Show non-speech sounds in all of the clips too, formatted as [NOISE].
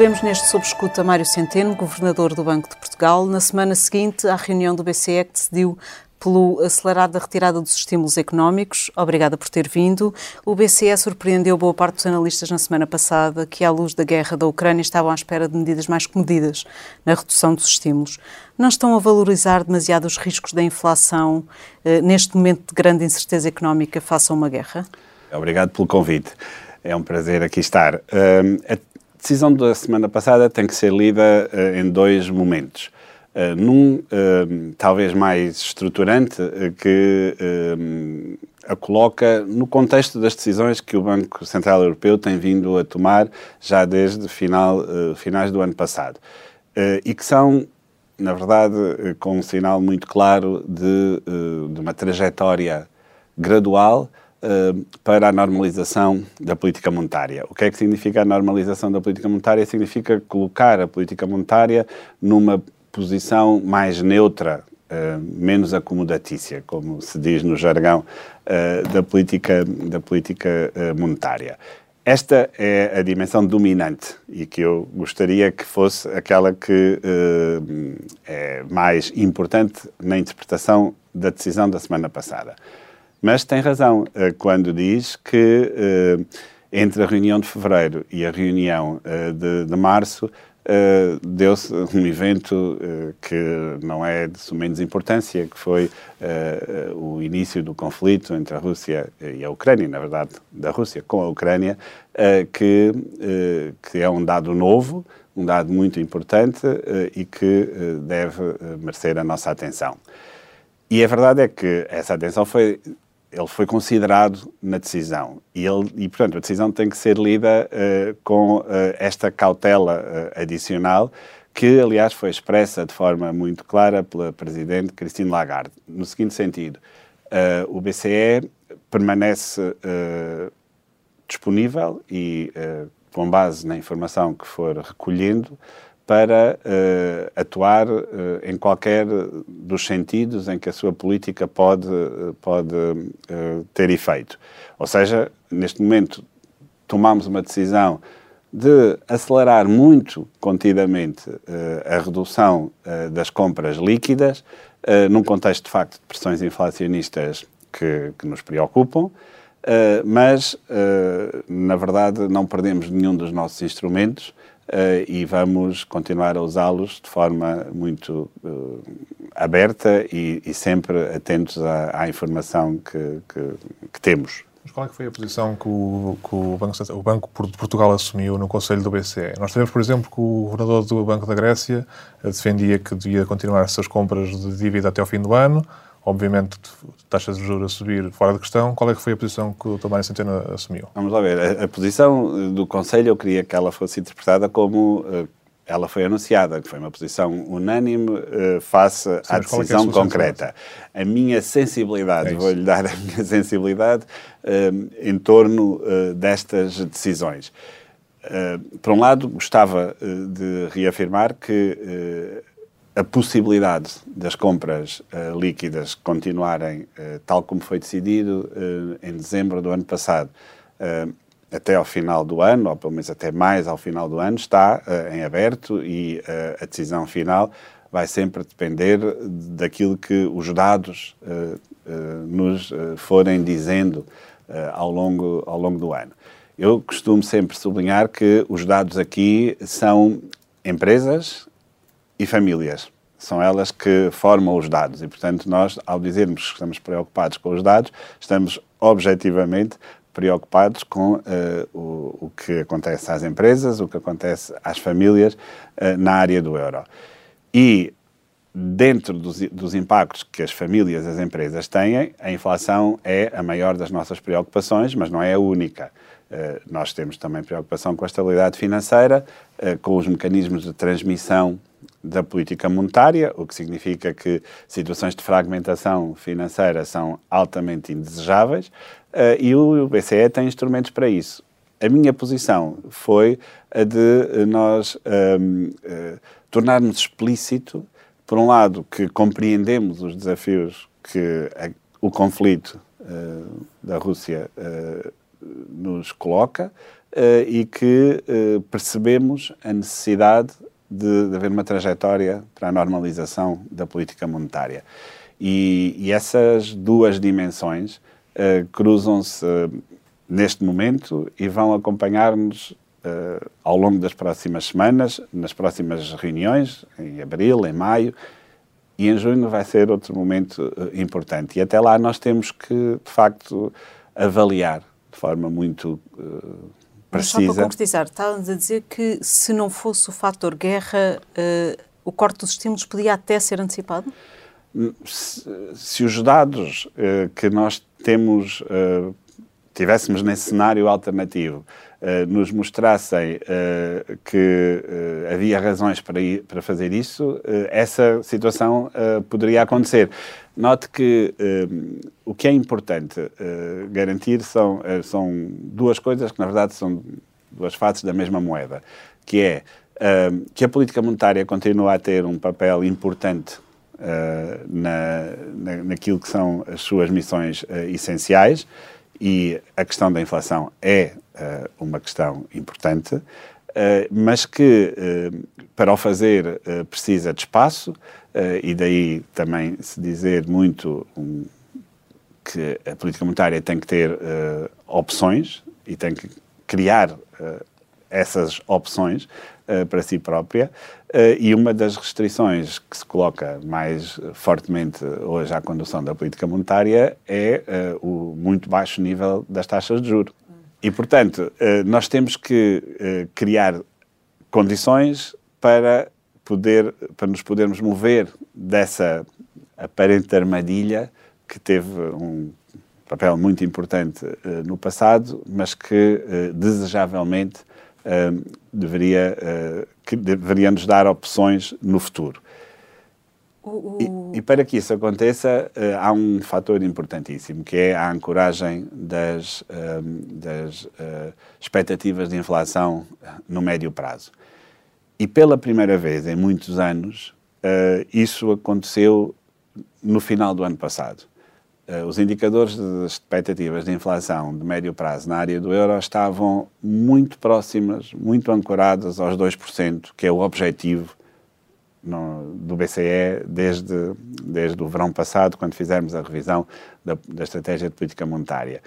Recebemos neste sob escuta Mário Centeno, governador do Banco de Portugal, na semana seguinte à reunião do BCE que decidiu pelo acelerado da retirada dos estímulos económicos. Obrigada por ter vindo. O BCE surpreendeu boa parte dos analistas na semana passada que, à luz da guerra da Ucrânia, estavam à espera de medidas mais comedidas na redução dos estímulos. Não estão a valorizar demasiado os riscos da inflação eh, neste momento de grande incerteza económica face a uma guerra? Obrigado pelo convite. É um prazer aqui estar. Uh, decisão da semana passada tem que ser lida uh, em dois momentos. Uh, num uh, talvez mais estruturante, que a coloca no contexto das decisões que o Banco Central Europeu tem vindo a tomar já desde final, finais do ano passado. e que são, na verdade, com um sinal muito claro de, de uma trajetória gradual para a normalização da política monetária. O que é que significa a normalização da política monetária? Significa colocar a política monetária numa posição mais neutra, uh, menos acomodatícia, como se diz no jargão uh, da política, da política monetária. Esta é a dimensão dominante e que eu gostaria que fosse aquela que é mais importante na interpretação da decisão da semana passada. Mas tem razão quando diz que entre a reunião de fevereiro e a reunião de, de março Uh, deu-se um evento uh, que não é de sumenos importância, que foi uh, o início do conflito entre a Rússia e a Ucrânia, na verdade, da Rússia com a Ucrânia, que, que é um dado novo, um dado muito importante e que deve merecer a nossa atenção. E a verdade é que essa atenção foi ele foi considerado na decisão. E, ele, e portanto, a decisão tem que ser lida uh, com uh, esta cautela uh, adicional que, aliás, foi expressa de forma muito clara pela Presidente Christine Lagarde, no seguinte sentido, o BCE permanece disponível e, com base na informação que for recolhendo, para uh, atuar uh, em qualquer dos sentidos em que a sua política pode, pode uh, ter efeito. Ou seja, neste momento tomamos uma decisão de acelerar muito contidamente a redução das compras líquidas, num contexto de facto de pressões inflacionistas que, que nos preocupam, mas, na verdade, não perdemos nenhum dos nossos instrumentos e vamos continuar a usá-los de forma muito uh, aberta e, e, sempre atentos à, à informação que, que, que, temos. Mas qual é foi a posição que o, que o, Banco, o Banco de Portugal assumiu no Conselho do BCE? Nós sabemos, por exemplo, que o governador do Banco da Grécia defendia que devia continuar as suas compras de dívida até ao fim do ano, obviamente taxas de juros a subir fora de questão. Qual é que foi a posição que o Tomás Centeno assumiu? Vamos lá ver. A, a, posição do Conselho, eu queria que ela fosse interpretada como uh, ela foi anunciada, que foi uma posição unânime uh, face Sim, à decisão é, é a concreta. A minha sensibilidade, é vou-lhe dar a [LAUGHS] minha sensibilidade uh, em torno destas decisões. por um lado, gostava de reafirmar que a possibilidade das compras uh, líquidas continuarem uh, tal como foi decidido uh, em dezembro do ano passado até ao final do ano, ou pelo menos até mais ao final do ano, está em aberto e a decisão final vai sempre depender daquilo que os dados nos forem dizendo ao, longo, ao longo do ano. Eu costumo sempre sublinhar que os dados aqui são empresas e famílias. São elas que formam os dados e, portanto, nós, ao dizermos que estamos preocupados com os dados, estamos objetivamente preocupados com uh, o, o, que acontece às empresas, o que acontece às famílias uh, na área do euro. E dentro dos, dos, impactos que as famílias as empresas têm, a inflação é a maior das nossas preocupações, mas não é a única. Uh, nós temos também preocupação com a estabilidade financeira, com os mecanismos de transmissão da política monetária, o que significa que situações de fragmentação financeira são altamente indesejáveis uh, e o BCE tem instrumentos para isso. A minha posição foi a de nós um, ehm, uh, eh, tornarmos explícito, por um lado, que compreendemos os desafios que a, o conflito uh, da Rússia nos coloca e que percebemos a necessidade de, de, haver uma trajetória para a normalização da política monetária. E, e essas duas dimensões cruzam-se neste momento e vão acompanhar-nos uh, ao longo das próximas semanas, nas próximas reuniões, em abril, em maio, e em junho vai ser outro momento uh, importante. E até lá nós temos que, de facto, avaliar de forma muito uh, precisa. Mas só para concretizar, estávamos a dizer que se não fosse o fator guerra, o corte dos estímulos podia até ser antecipado? Se, se os dados que nós temos tivéssemos nesse cenário alternativo, uh, nos mostrassem uh, que uh, havia razões para, ir, para fazer isso, essa situação poderia acontecer. Note que o que é importante garantir são, são duas coisas que, na verdade, são duas faces da mesma moeda, que é que a política monetária continua a ter um papel importante na, na, naquilo que são as suas missões essenciais, e a questão da inflação é uh, uma questão importante, uh, mas que uh, para o fazer precisa de espaço e daí também se dizer muito um, que a política monetária tem que ter opções e tem que criar essas opções para si própria e uma das restrições que se coloca mais fortemente hoje à condução da política monetária é uh, o muito baixo nível das taxas de juros. E, portanto, nós temos que criar condições para, poder, para nos podermos mover dessa aparente armadilha que teve um papel muito importante no passado, mas que desejavelmente uh, deveria, uh, que deveria nos dar opções no futuro. O. E, e, para que isso aconteça, uh, há um fator importantíssimo, que é a ancoragem das, das expectativas de inflação no médio prazo. E pela primeira vez em muitos anos, isso aconteceu no final do ano passado. Eh, os indicadores das expectativas de inflação de médio prazo na área do euro estavam muito próximas, muito ancoradas aos 2%, que é o objetivo no, do BCE desde, desde o verão passado, quando fizemos a revisão da, da estratégia de política monetária.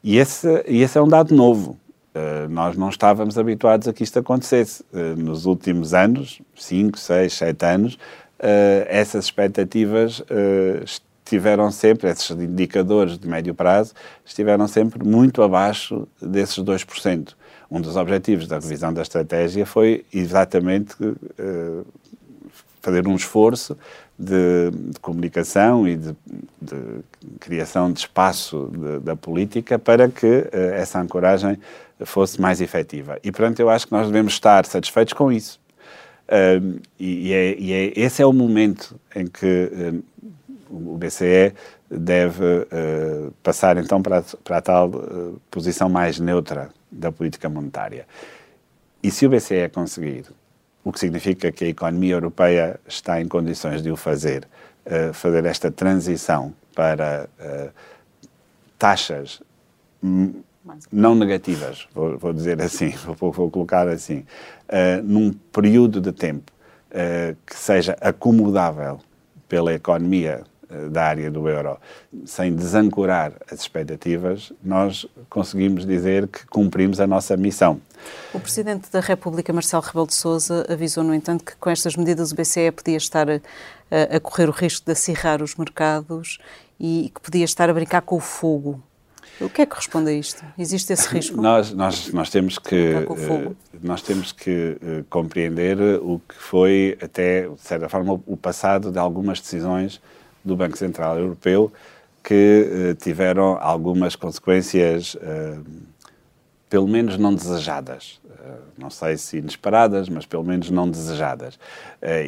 E esse, esse é um dado novo. Uh, nós não estávamos habituados a que isto acontecesse. Uh, nos últimos anos, 5, 6, 7 anos, uh, essas expectativas tiveram sempre, esses indicadores de médio prazo, estiveram sempre muito abaixo desses 2%. Um dos objetivos da revisão da estratégia foi exatamente uh, fazer um esforço de, de comunicação e de, de, criação de espaço de, da política para que uh, essa ancoragem fosse mais efetiva. E, portanto, eu acho que nós devemos estar satisfeitos com isso. Uh, e, e, é, e é, esse é o momento em que o BCE deve uh, passar então para, para a tal uh, posição mais neutra da política monetária. E se o BCE conseguir, o que significa que a economia europeia está em condições de o fazer, uh, fazer esta transição para taxas não negativas, vou, vou dizer assim, [LAUGHS] vou, vou colocar assim, num período de tempo que seja acomodável pela economia da área do euro, sem desancorar as expectativas, nós conseguimos dizer que cumprimos a nossa missão. O Presidente da República, Marcelo Rebelo de Sousa, avisou, no entanto, que com estas medidas o BCE podia estar a, a correr o risco de acirrar os mercados e que podia estar a brincar com o fogo. O que é que responde a isto? Existe esse risco? nós, nós, nós temos que, uh, nós temos que uh, compreender o que foi, até, de certa forma, o passado de algumas decisões do Banco Central Europeu que uh, tiveram algumas consequências, uh, pelo menos não desejadas. Uh, não sei se inesperadas, mas pelo menos não desejadas.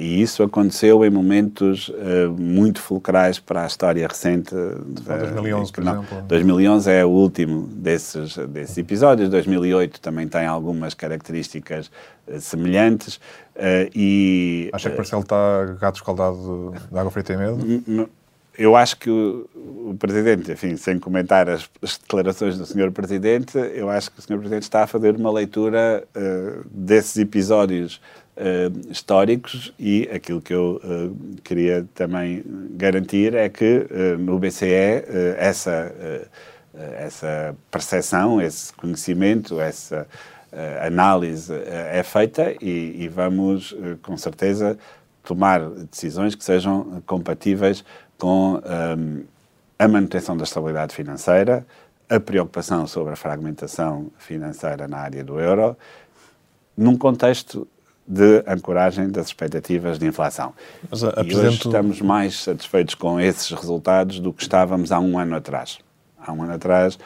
e isso aconteceu em momentos muito fulcrais para a história recente. De, 2011, por não, exemplo. 2011 é o último desses, desses episódios. 2008 também tem algumas características semelhantes. Uh, e, Acha que Marcelo está gato escaldado de água frita e medo? eu acho que o, o, Presidente, enfim, sem comentar as, as, declarações do Sr. Presidente, eu acho que o Sr. Presidente está a fazer uma leitura uh, desses episódios uh, históricos e aquilo que eu queria também garantir é que no BCE essa, essa percepção, esse conhecimento, essa análise é feita e, e vamos, com certeza, tomar decisões que sejam compatíveis com um, a manutenção da estabilidade financeira, a preocupação sobre a fragmentação financeira na área do euro, num contexto de ancoragem das expectativas de inflação. Mas, a, e hoje estamos mais satisfeitos com esses resultados do que estávamos há um ano atrás. Há um ano atrás, eh,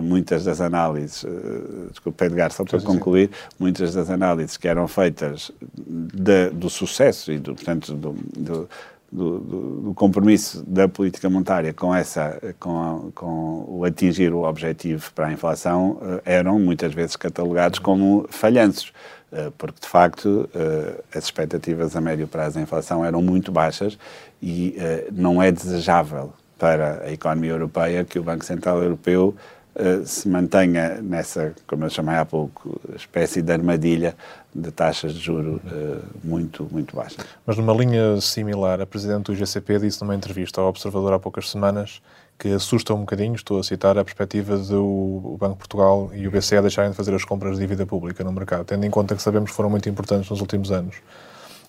muitas das análises, uh, desculpe Edgar, só para concluir, muitas das análises que eram feitas de, do sucesso e, do, portanto, do, do do, do, do, compromisso da política monetária com, essa, com, a, com o atingir o objetivo para a inflação uh, eram muitas vezes catalogados como falhanços, uh, porque de facto uh, as expectativas a médio prazo da inflação eram muito baixas e não é desejável para a economia europeia que o Banco Central Europeu Uh, se mantenha nessa, como eu chamei há pouco, espécie de armadilha de taxas de juro uh, muito, muito baixas. Mas numa linha similar, a Presidente do IGCP disse numa entrevista ao Observador há poucas semanas que assusta um bocadinho, estou a citar, a perspectiva do Banco de Portugal e o BCE deixarem de fazer as compras de dívida pública no mercado, tendo em conta que sabemos que foram muito importantes nos últimos anos.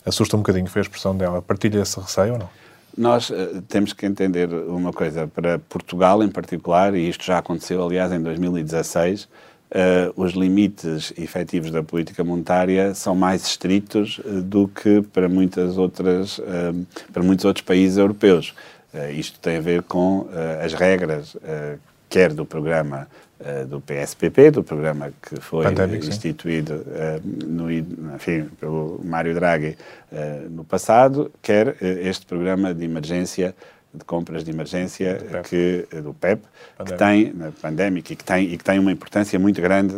Assusta um bocadinho, foi a expressão dela. Partilha esse receio ou não? Nós uh, temos que entender uma coisa, para Portugal em particular, e isto já aconteceu, aliás, em 2016, uh, eh, os limites efetivos da política monetária são mais estritos uh, do que para, muitas outras, para muitos outros países europeus. isto tem a ver com as regras, quer do programa uh, do PSPP, do programa que foi Pandemic, instituído uh, no, enfim, pelo Mário Draghi uh, no passado, quer este programa de emergência de compras de emergência do PEP, que, do PEP que tem, na pandémica, e que tem, e que tem uma importância muito grande,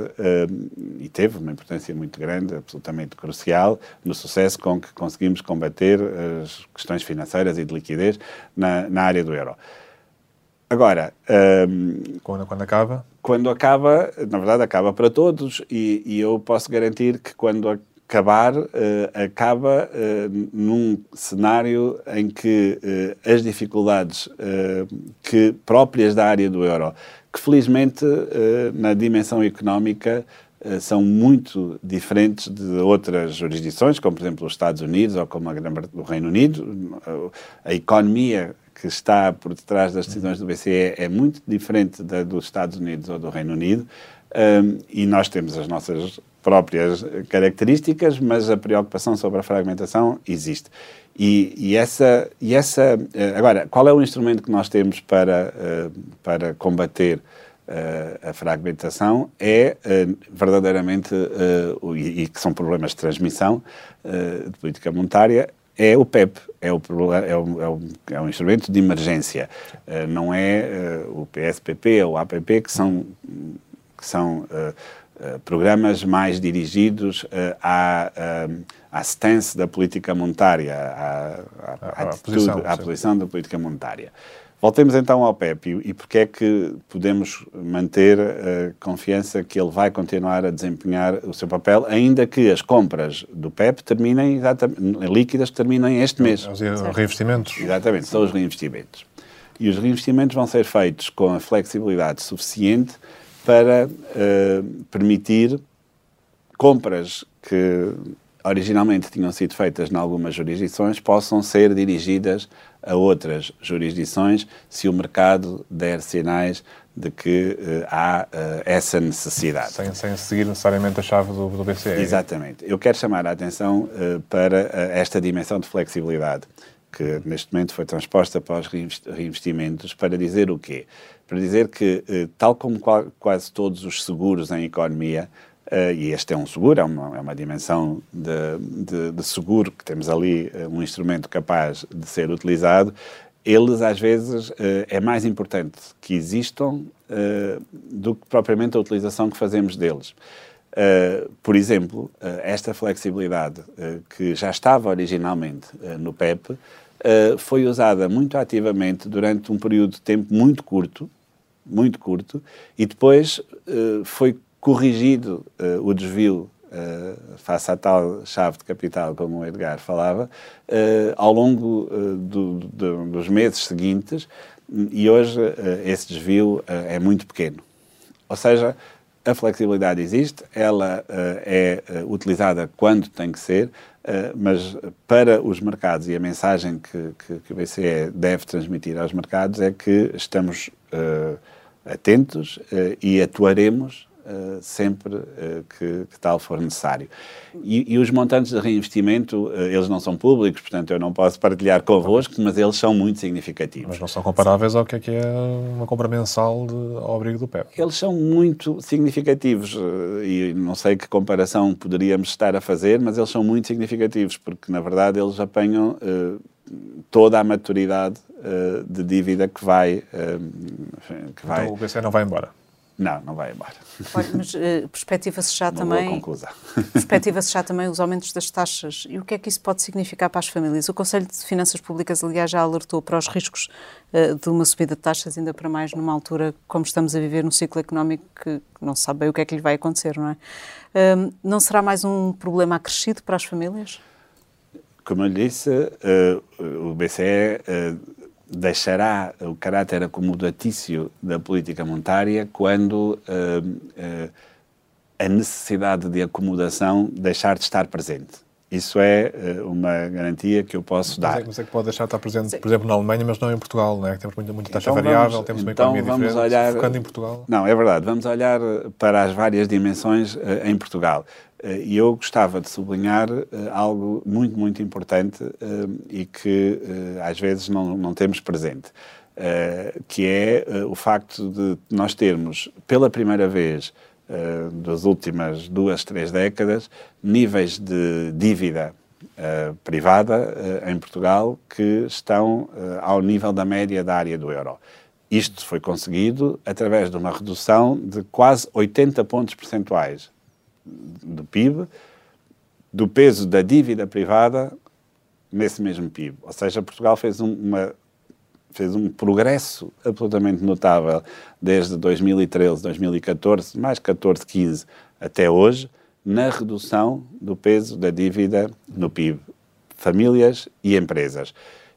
e teve uma importância muito grande, absolutamente crucial, no sucesso com que conseguimos combater as questões financeiras e de liquidez na, na área do euro. Agora. Quando, quando acaba? Quando acaba, na verdade, acaba para todos e, e eu posso garantir que quando acabar, uh, acaba uh, num cenário em que uh, as dificuldades que próprias da área do euro, que felizmente na dimensão económica são muito diferentes de outras jurisdições, como por exemplo os Estados Unidos ou como o Reino Unido. A economia que está por detrás das decisões do BCE é muito diferente da dos Estados Unidos ou do Reino Unido um, e nós temos as nossas próprias características, mas a preocupação sobre a fragmentação existe. E, e, essa, e essa. Eh, agora, qual é o instrumento que nós temos para, uh, para combater a fragmentação? É uh, verdadeiramente, e, e, que são problemas de transmissão de política monetária, é o PEP, é o, é o, é o, é o instrumento de emergência. Não é o PSPP ou o APP, que são, que são programas mais dirigidos à, à stance da política monetária, à, à, à, atitude, posição, à posição da política monetária. Voltemos então ao PEP e, e porque é que podemos manter a confiança que ele vai continuar a desempenhar o seu papel, ainda que as compras do PEP terminem, líquidas terminem este mês. Os reinvestimentos. Exatamente, são os reinvestimentos. E os reinvestimentos vão ser feitos com a flexibilidade suficiente para uh, permitir compras que originalmente tinham sido feitas em algumas jurisdições possam ser dirigidas a outras jurisdições se o mercado der sinais de que uh, há uh, essa necessidade. Sem, sem, seguir necessariamente a chave do, do BCE. Exatamente. Eu quero chamar a atenção uh, para esta dimensão de flexibilidade que neste momento foi transposta para os reinvestimentos para dizer o quê? Para dizer que, tal como quase todos os seguros em economia, Uh, e este é um seguro, é uma, é uma dimensão de, de, de, seguro que temos ali uh, um instrumento capaz de ser utilizado. Eles, às vezes, uh, é mais importante que existam do que propriamente a utilização que fazemos deles. por exemplo, esta flexibilidade que já estava originalmente no PEP uh, foi usada muito ativamente durante um período de tempo muito curto, muito curto, e depois uh, foi corrigido uh, o desvio uh, face à tal chave de capital, como o Edgar falava, ao longo do, do, dos meses seguintes, e hoje esse desvio é muito pequeno. Ou seja, a flexibilidade existe, ela uh, é uh, utilizada quando tem que ser, uh, mas para os mercados e a mensagem que, que, que, o BCE deve transmitir aos mercados é que estamos atentos e atuaremos uh, sempre uh, que, que, tal for necessário. E, e, os montantes de reinvestimento, uh, eles não são públicos, portanto eu não posso partilhar convosco, mas eles são muito significativos. Mas não são comparáveis Sim. ao que é, que é uma compra mensal de, ao abrigo do PEP? Eles são muito significativos e não sei que comparação poderíamos estar a fazer, mas eles são muito significativos, porque na verdade eles apanham toda a maturidade de dívida que vai, que vai... Então o BCE não vai embora? Não, não vai embora. Olha, mas uh, perspectiva-se já Uma também. Perspectiva-se já [LAUGHS] também os aumentos das taxas. E o que é que isso pode significar para as famílias? O Conselho de Finanças Públicas, aliás, já alertou para os riscos uh, de uma subida de taxas, ainda para mais numa altura como estamos a viver num ciclo económico que não se sabe bem o que é que lhe vai acontecer, não é? Uh, não será mais um problema acrescido para as famílias? Como eu lhe disse, eh, o BCE deixará o caráter acomodatício da política monetária quando uh, uh, a necessidade de acomodação deixar de estar presente. Isso é uh, uma garantia que eu posso dar. Mas é, que pode deixar de estar presente, Sim. por exemplo, na Alemanha, mas não em Portugal, não é? Temos muita, muita taxa então variável, vamos, temos uma então economia vamos diferente, olhar, focando em Portugal. Não, é verdade. Vamos olhar para as várias dimensões em Portugal. Eh, e eu gostava de sublinhar eh, algo muito, muito importante eh, e que às vezes não, não temos presente, que é o facto de nós termos, pela primeira vez das últimas duas, três décadas, níveis de dívida privada em Portugal que estão ao nível da média da área do euro. Isto foi conseguido através de uma redução de quase 80 pontos percentuais do PIB, do peso da dívida privada nesse mesmo PIB. Ou seja, Portugal fez um, uma fez um progresso absolutamente notável desde 2013, 2014, mais 14, 15 até hoje, na redução do peso da dívida no PIB, famílias e empresas.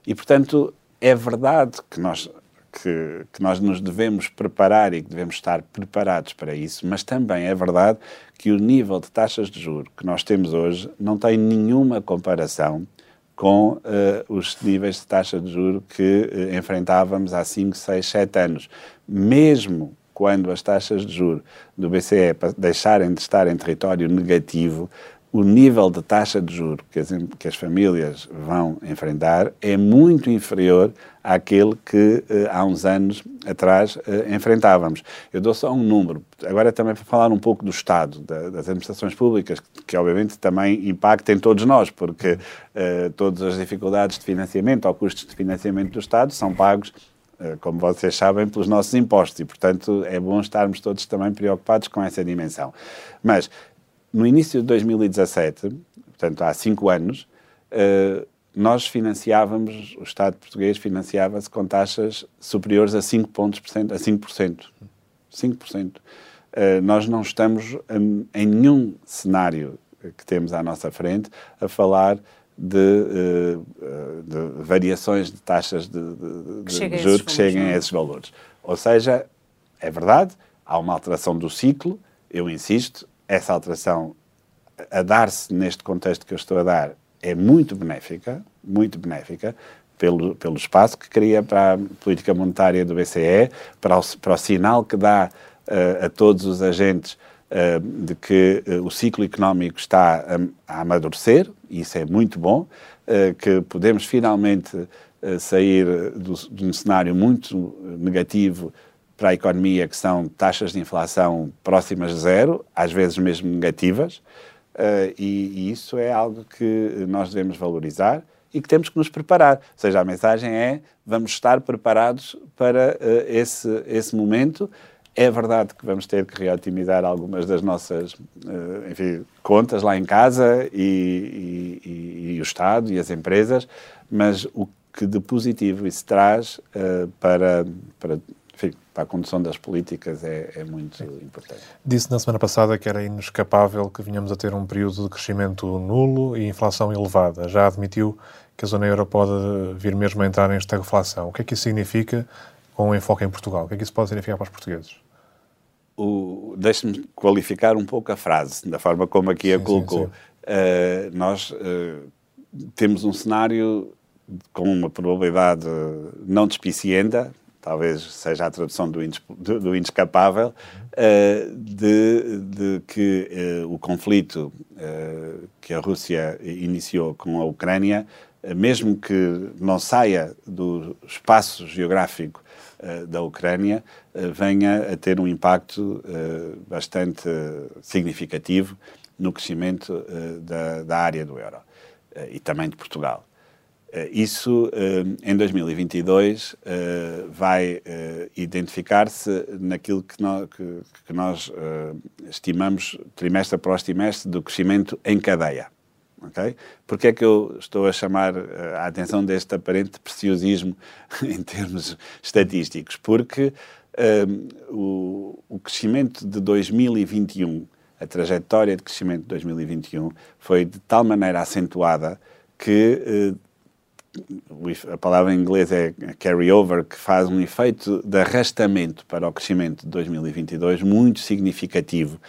E, portanto, é verdade que nós que, que, nós nos devemos preparar e que devemos estar preparados para isso, mas também é verdade que o nível de taxas de juros que nós temos hoje não tem nenhuma comparação com uh, os níveis de taxa de juros que uh, enfrentávamos há 5, 6, 7 anos. Mesmo quando as taxas de juros do BCE deixarem de estar em território negativo, o nível de taxa de juros que as, que as famílias vão enfrentar é muito inferior àquele que uh, há uns anos atrás uh, enfrentávamos. Eu dou só um número, agora também para falar um pouco do Estado, da, das administrações públicas, que, que, obviamente também impacta em todos nós, porque uh, todas as dificuldades de financiamento ou custos de financiamento do Estado são pagos como vocês sabem, pelos nossos impostos e, portanto, é bom estarmos todos também preocupados com essa dimensão. Mas no início de 2017, portanto há cinco anos, uh, nós financiávamos, o Estado português financiava-se com taxas superiores a 5 pontos por cento, a 5%. 5%. Uh, nós não estamos em, em nenhum cenário que temos à nossa frente a falar de, uh, de variações de taxas de, de, de, de juros que cheguem a é? esses valores. Ou seja, é verdade, há uma alteração do ciclo, eu insisto, essa alteração a dar-se neste contexto que eu estou a dar é muito benéfica, muito benéfica, pelo, pelo espaço que cria para a política monetária do BCE, para o, para o sinal que dá uh, a todos os agentes uh, de que uh, o ciclo económico está a, a, amadurecer, e isso é muito bom, que podemos finalmente sair do, de um cenário muito negativo para a economia, que são taxas de inflação próximas de zero, às vezes mesmo negativas, uh, e, e, isso é algo que nós devemos valorizar e que temos que nos preparar. Ou seja, a mensagem é vamos estar preparados para uh, esse, esse momento. É verdade que vamos ter que reotimizar algumas das nossas uh, enfim, contas lá em casa e, e, e, o Estado e as empresas, mas o que de positivo isso traz para, para, para a condução das políticas é, é muito Sim. importante. Disse na semana passada que era inescapável que vinhamos a ter um período de crescimento nulo e inflação elevada. Já admitiu que a zona euro pode vir mesmo a entrar em estagflação. O que é que isso significa com um enfoque em Portugal? O que é que isso pode significar para os portugueses? Deixe-me qualificar um pouco a frase, da forma como aqui sim, a colocou. Sim, sim. Uh, nós uh, temos um cenário com uma probabilidade não despicienda, talvez seja a tradução do, do, do inescapável, uh, de, de, que uh, o conflito uh, que a Rússia iniciou com a Ucrânia, mesmo que não saia do espaço geográfico da Ucrânia, venha a ter um impacto bastante significativo no crescimento da, da área do euro e também de Portugal. Eh, isso, eh, em 2022, eh, vai identificar-se naquilo que nós, estimamos, trimestre após trimestre, do crescimento em cadeia. Okay? Porque é que eu estou a chamar a atenção deste aparente preciosismo [LAUGHS] em termos estatísticos? Porque o, o, crescimento de 2021, a trajetória de crescimento de 2021, foi de tal maneira acentuada que a palavra em inglês é carry-over, que faz um efeito de arrastamento para o crescimento de 2022 muito significativo,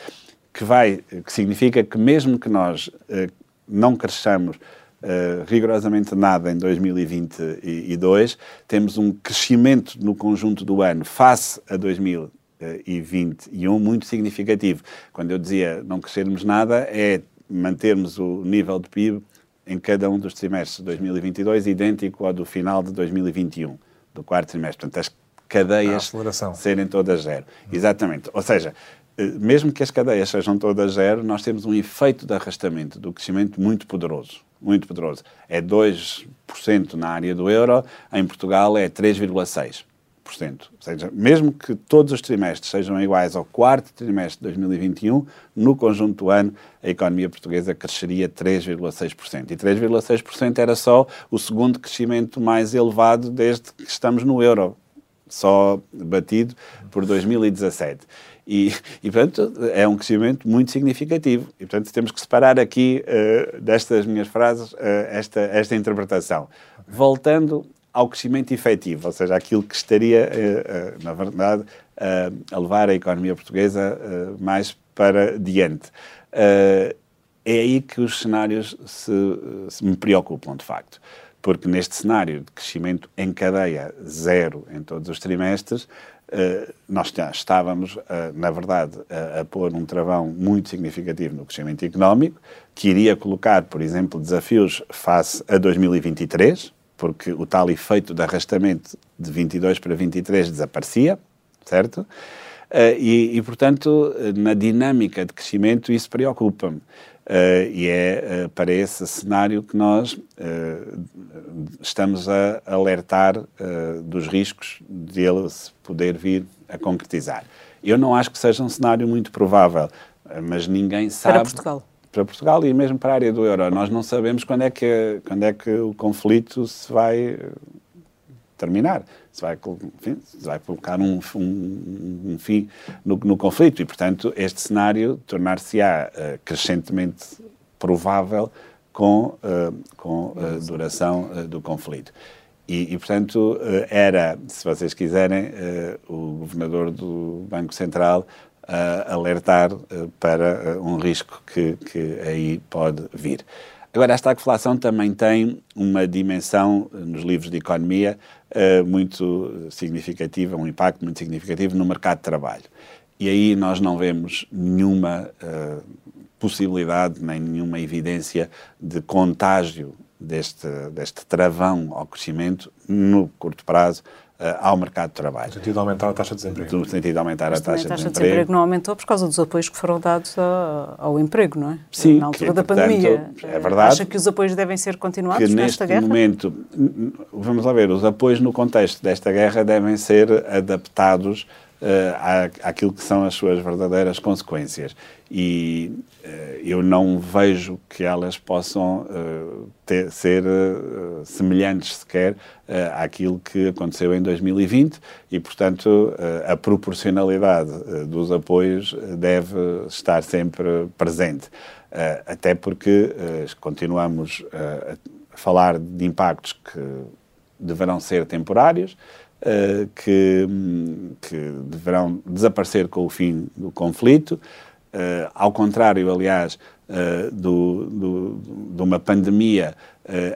que, vai, que significa que mesmo que nós uh, não cresçamos uh, rigorosamente nada em 2022, temos um crescimento no conjunto do ano face a 2021 muito significativo. Quando eu dizia não crescermos nada, é mantermos o nível de PIB em cada um dos trimestres de 2022, idêntico ao do final de 2021, do quarto trimestre. Portanto, as cadeias serem todas zero. Uhum. Exatamente. Ou seja, eh, mesmo que as cadeias sejam todas zero, nós temos um efeito de arrastamento do crescimento muito poderoso. Muito poderoso. É 2% na área do euro, em Portugal é 3,6%. Ou seja, mesmo que todos os trimestres sejam iguais ao quarto trimestre de 2021, no conjunto do ano a economia portuguesa cresceria 3,6%. E 3,6% era só o segundo crescimento mais elevado desde que estamos no euro, só batido por 2017. E, e, portanto, é um crescimento muito significativo. E, portanto, temos que separar aqui uh, destas minhas frases uh, esta, esta interpretação. Voltando ao crescimento efetivo, ou seja, aquilo que estaria, eh, eh, na verdade, a levar a economia portuguesa eh, mais para diante. É aí que os cenários se, se me preocupam, de facto porque neste cenário de crescimento em cadeia zero em todos os trimestres, nós estávamos, na verdade, a, pôr um travão muito significativo no crescimento económico, que iria colocar, por exemplo, desafios face a 2023, porque o tal efeito de arrastamento de 22 para 23 desaparecia, certo? Uh, e, e, portanto, na dinâmica de crescimento, isso preocupa-me. Uh, e é uh, para esse cenário que nós estamos a alertar dos riscos de ele se poder vir a concretizar. Eu não acho que seja um cenário muito provável, mas ninguém sabe. Para Portugal para Portugal e mesmo para a área do euro. Nós não sabemos quando é que, quando é que o conflito se vai terminar, se vai, enfim, se vai colocar um, um, um fim no, no, conflito e, portanto, este cenário tornar-se-á uh, crescentemente provável com, uh, com duração eh, do conflito. E, e portanto, era, se vocês quiserem, o governador do Banco Central uh, alertar uh, para uh, um risco que, que aí pode vir. Agora, esta inflação também tem uma dimensão nos livros de economia muito significativa, um impacto muito significativo no mercado de trabalho. E aí nós não vemos nenhuma possibilidade, nem nenhuma evidência de contágio deste, deste travão ao crescimento no curto prazo, uh, ao mercado de trabalho. No sentido de aumentar a taxa de desemprego. No sentido de aumentar Mas a taxa, a taxa de, de desemprego não aumentou por causa dos apoios que foram dados a, ao emprego, não é? Sim, Na altura que, da pandemia. É verdade. Acha que os apoios devem ser continuados que nesta neste guerra? momento, vamos lá ver, os apoios no contexto desta guerra devem ser adaptados uh, à, àquilo que são as suas verdadeiras consequências. E uh, eu não vejo que elas possam uh, ter, ser semelhantes sequer àquilo que aconteceu em 2020 e, portanto, a proporcionalidade dos apoios deve estar sempre presente. até porque continuamos a falar de impactos que deverão ser temporários, uh, que, que, deverão desaparecer com o fim do conflito, uh, ao contrário, aliás, uh, do, do, de uma pandemia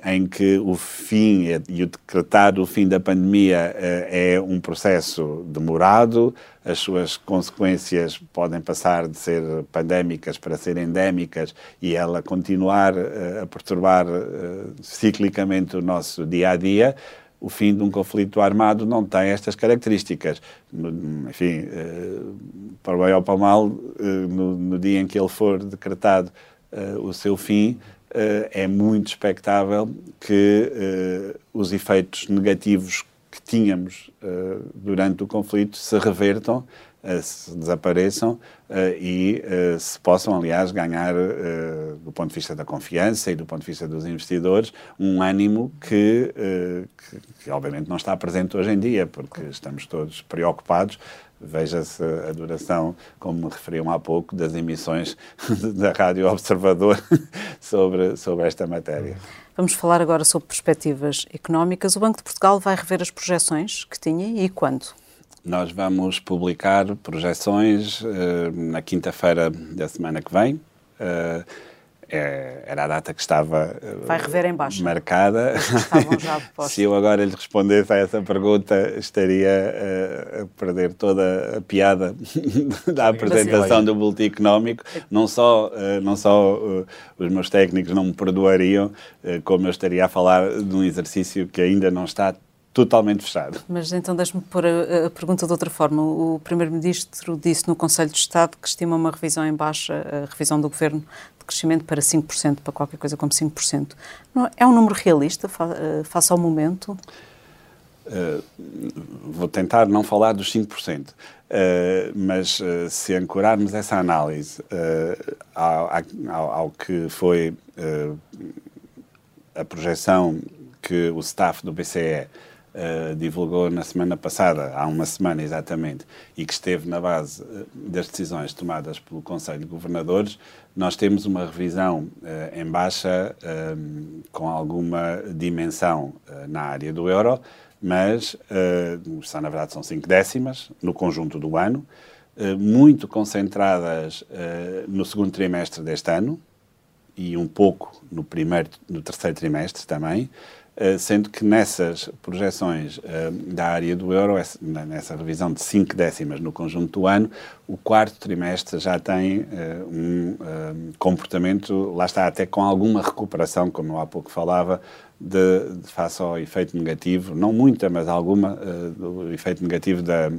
em que o fim e o decretar o fim da pandemia é um processo demorado, as suas consequências podem passar de ser pandémicas para ser endémicas e ela continuar a perturbar ciclicamente o nosso dia a dia o fim de um conflito armado não tem estas características. Enfim, eh, para o bem ou para o mal, eh, no, no dia em que ele for decretado eh, o seu fim, é muito expectável que os efeitos negativos que tínhamos durante o conflito se revertam se desapareçam uh, e uh, se possam, aliás, ganhar, uh, do ponto de vista da confiança e do ponto de vista dos investidores, um ânimo que, que, que, obviamente não está presente hoje em dia, porque estamos todos preocupados. Veja-se a duração, como me referiam há pouco, das emissões [LAUGHS] da Rádio Observador [LAUGHS] sobre, sobre esta matéria. Vamos falar agora sobre perspectivas económicas. O Banco de Portugal vai rever as projeções que tinha e quando? Nós vamos publicar projeções uh, na quinta-feira da semana que vem. Uh, era a data que estava uh, Vai rever em baixo. marcada. [LAUGHS] [LAUGHS] Se eu agora lhe respondesse a essa pergunta, estaria a perder toda a piada [LAUGHS] da apresentação do boletim económico. Não só, não só os meus técnicos não me perdoariam, como eu estaria a falar de um exercício que ainda não está totalmente fechado. Mas então deixe-me pôr a, a, pergunta de outra forma. O Primeiro-Ministro disse no Conselho de Estado que estima uma revisão em baixa, a revisão do Governo de crescimento para 5%, para qualquer coisa como 5%. Não, é um número realista eh, face ao momento? Uh, vou tentar não falar dos 5%, uh, mas uh, se ancorarmos essa análise ao, ao, ao, que foi a projeção que o staff do BCE uh, divulgou na semana passada, há uma semana exatamente, e que esteve na base uh, das decisões tomadas pelo Conselho de Governadores, nós temos uma revisão uh, em baixa com alguma dimensão na área do euro, mas são, na verdade são cinco décimas no conjunto do ano, muito concentradas no segundo trimestre deste ano e um pouco no primeiro, no terceiro trimestre também, eh, sendo que nessas projeções eh, da área do euro, nessa revisão de 5 décimas no conjunto do ano, o quarto trimestre já tem eh, um comportamento, lá está, até com alguma recuperação, como eu há pouco falava, de, de face ao efeito negativo, não muita, mas alguma, do efeito negativo da,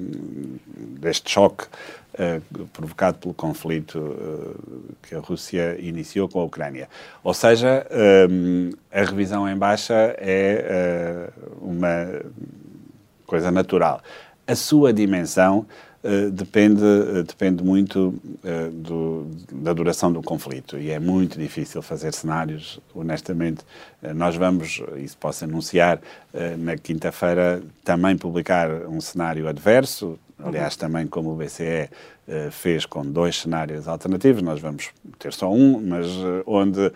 deste choque Uh, provocado pelo conflito uh, que a Rússia iniciou com a Ucrânia. Ou seja, um, a revisão em baixa é uh, uma coisa natural. A sua dimensão depende, depende muito do, da duração do conflito e é muito difícil fazer cenários, honestamente. nós vamos, isso posso anunciar, na quinta-feira também publicar um cenário adverso, Aliás, também como o BCE uh, fez com dois cenários alternativos, nós vamos ter só um, mas uh, onde uh,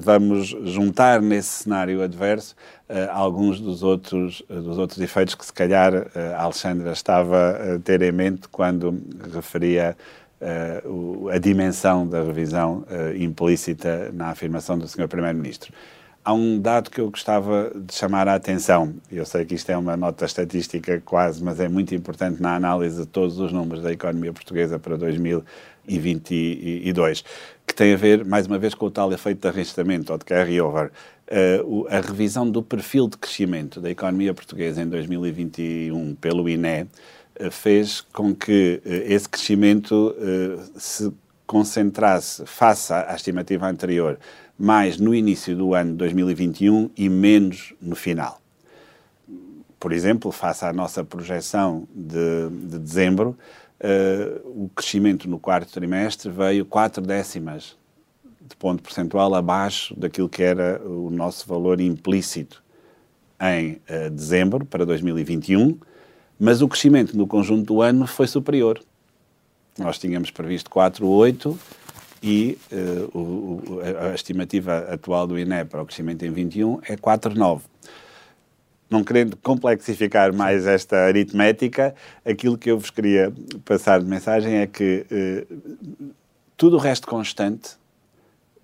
vamos juntar nesse cenário adverso alguns dos outros, dos outros efeitos que se calhar a Alexandra estava a ter em mente quando referia a dimensão da revisão implícita na afirmação do Sr. Primeiro-Ministro há um dado que eu gostava de chamar a atenção. Eu sei que isto é uma nota estatística quase, mas é muito importante na análise de todos os números da economia portuguesa para 2022, que tem a ver, mais uma vez, com o tal efeito de arrestamento ou de carry-over. uh, a revisão do perfil de crescimento da economia portuguesa em 2021 pelo INE uh, fez com que uh, esse crescimento se concentrasse, face à estimativa anterior, mais no início do ano 2021 e menos no final. Por exemplo, face à nossa projeção de, de dezembro, o crescimento no quarto trimestre veio quatro décimas de ponto percentual abaixo daquilo que era o nosso valor implícito em uh, dezembro para 2021, mas o crescimento no conjunto do ano foi superior. Nós tínhamos previsto 4,8 e uh, o, a, estimativa atual do INE para o crescimento em 21 é 4,9 não querendo complexificar mais esta aritmética, aquilo que eu vos queria passar de mensagem é que eh, tudo o resto constante,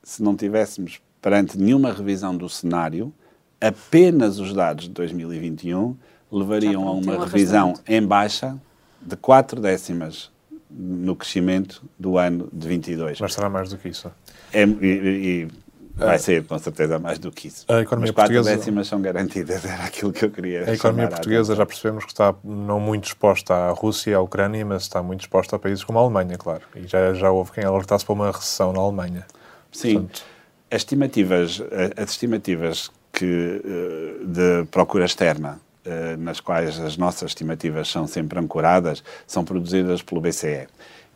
se não tivéssemos perante nenhuma revisão do cenário, apenas os dados de 2021 levariam a uma revisão em baixa de 4 décimas no crescimento do ano de 22. Mas será mais do que isso? É, e, e vai é. ser, com certeza, mais do que isso. A economia Mas 4 portuguesa... décimas são garantidas, [LAUGHS] era aquilo que eu queria A economia portuguesa, a já percebemos que está não muito exposta à Rússia e à Ucrânia, mas está muito exposta a países como a Alemanha, claro. E já, já houve quem alertasse para uma recessão na Alemanha. Sim. Portanto, as estimativas, as estimativas que, eh, de procura externa, eh, nas quais as nossas estimativas são sempre ancoradas, são produzidas pelo BCE.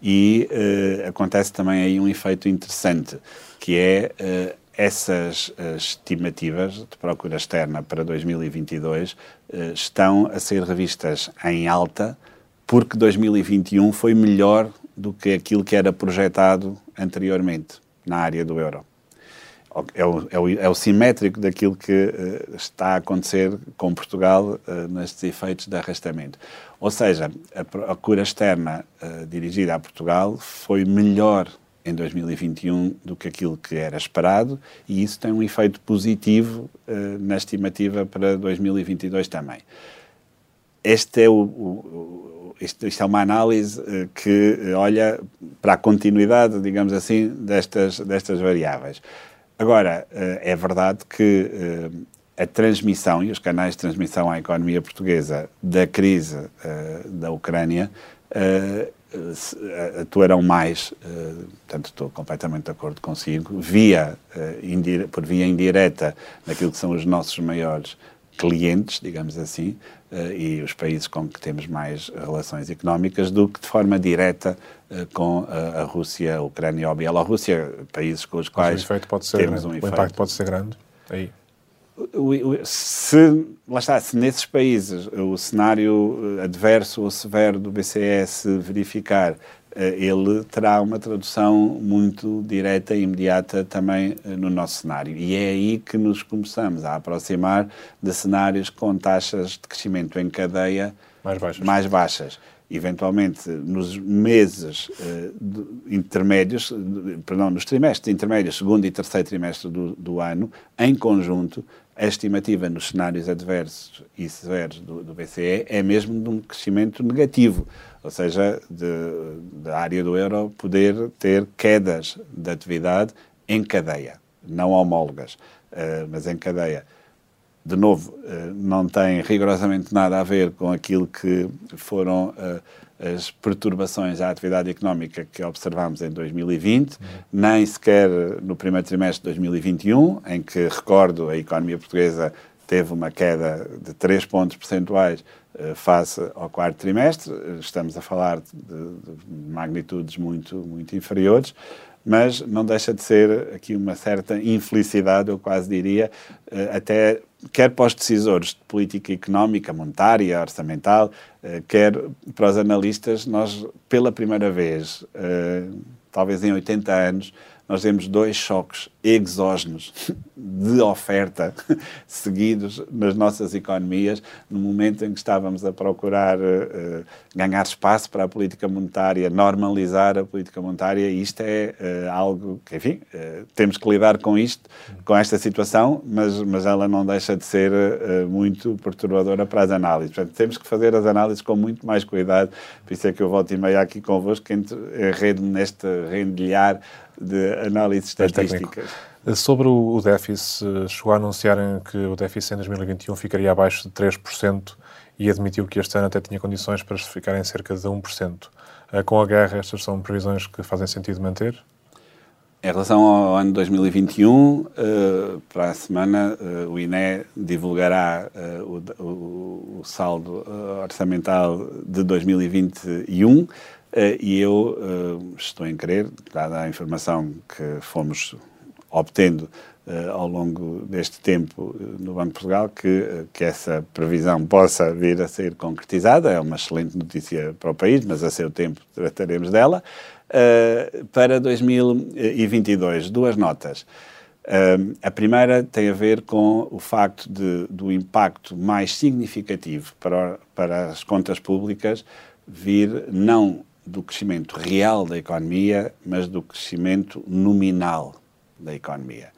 E uh, acontece também aí um efeito interessante, que é uh, essas estimativas de procura externa para 2022 estão a ser revistas em alta, porque 2021 foi melhor do que aquilo que era projetado anteriormente na área do euro é o, é o, é o simétrico daquilo que uh, está a acontecer com Portugal uh, nestes efeitos de arrastamento. Ou seja, a, a cura externa uh, dirigida a Portugal foi melhor em 2021 do que aquilo que era esperado e isso tem um efeito positivo na estimativa para 2022 também. Este é o, o isto, é uma análise que olha para a continuidade, digamos assim, destas, destas variáveis. Agora, eh, é verdade que eh, a transmissão e os canais de transmissão à economia portuguesa da crise eh, da Ucrânia atuarão mais, portanto estou completamente de acordo consigo, via, por via indireta naquilo que são os nossos maiores clientes, digamos assim, e os países com que temos mais relações económicas, do que de forma direta eh, com a, a Rússia, a Ucrânia ou a Bielorrússia, países com os quais o ser temos um efeito. O impacto pode ser grande aí. Se, lá está, se nesses países o cenário eh, adverso ou severo do BCE se verificar, eh, ele terá uma tradução muito direta e imediata também no nosso cenário. E é aí que nos começamos a aproximar de cenários com taxas de crescimento em cadeia mais baixas. Mais baixas eventualmente nos meses uh, intermédios, perdão, nos trimestres intermédios, segundo e terceiro trimestre do, do, ano, em conjunto, a estimativa nos cenários adversos e severos do, do BCE é mesmo de um crescimento negativo, ou seja, da área do euro poder ter quedas de atividade em cadeia, não homólogas, uh, mas em cadeia de novo, eh, não tem rigorosamente nada a ver com aquilo que foram eh, as perturbações à atividade económica que observamos em 2020, uhum. nem sequer no primeiro trimestre de 2021, em que, recordo, a economia portuguesa teve uma queda de 3 pontos percentuais eh, face ao quarto trimestre. Estamos a falar de, de magnitudes muito, muito inferiores mas não deixa de ser aqui uma certa infelicidade, eu quase diria, até quer para os decisores de política económica, monetária, orçamental, eh, quer para os analistas, nós, pela primeira vez, eh, talvez em 80 anos, nós temos dois choques exógenos de oferta [LAUGHS] seguidos nas nossas economias, no momento em que estávamos a procurar uh, ganhar espaço para a política monetária, normalizar a política monetária, isto é uh, algo que, enfim, uh, temos que lidar com isto, com esta situação, mas, mas ela não deixa de ser muito perturbadora para as análises. Portanto, temos que fazer as análises com muito mais cuidado, por isso é que eu volto e meio aqui convosco, entre, rede neste rendilhar de análises estatísticas. Sobre o déficit, chegou a anunciarem que o déficit em 2021 ficaria abaixo de 3% e admitiu que este ano até tinha condições para ficar em cerca de 1%. Com a guerra, estas são previsões que fazem sentido manter? Em relação ao ano 2021, eh, para a semana, eh, o INE divulgará o, saldo orçamental de 2021 e eu estou em crer, dada a informação que fomos obtendo ao longo deste tempo no Banco de Portugal, que, que essa previsão possa vir a ser concretizada. É uma excelente notícia para o país, mas a seu tempo trataremos dela. Uh, para 2022, duas notas. Uh, a primeira tem a ver com o facto de, do impacto mais significativo para, para as contas públicas vir não do crescimento real da economia, mas do crescimento nominal da economia.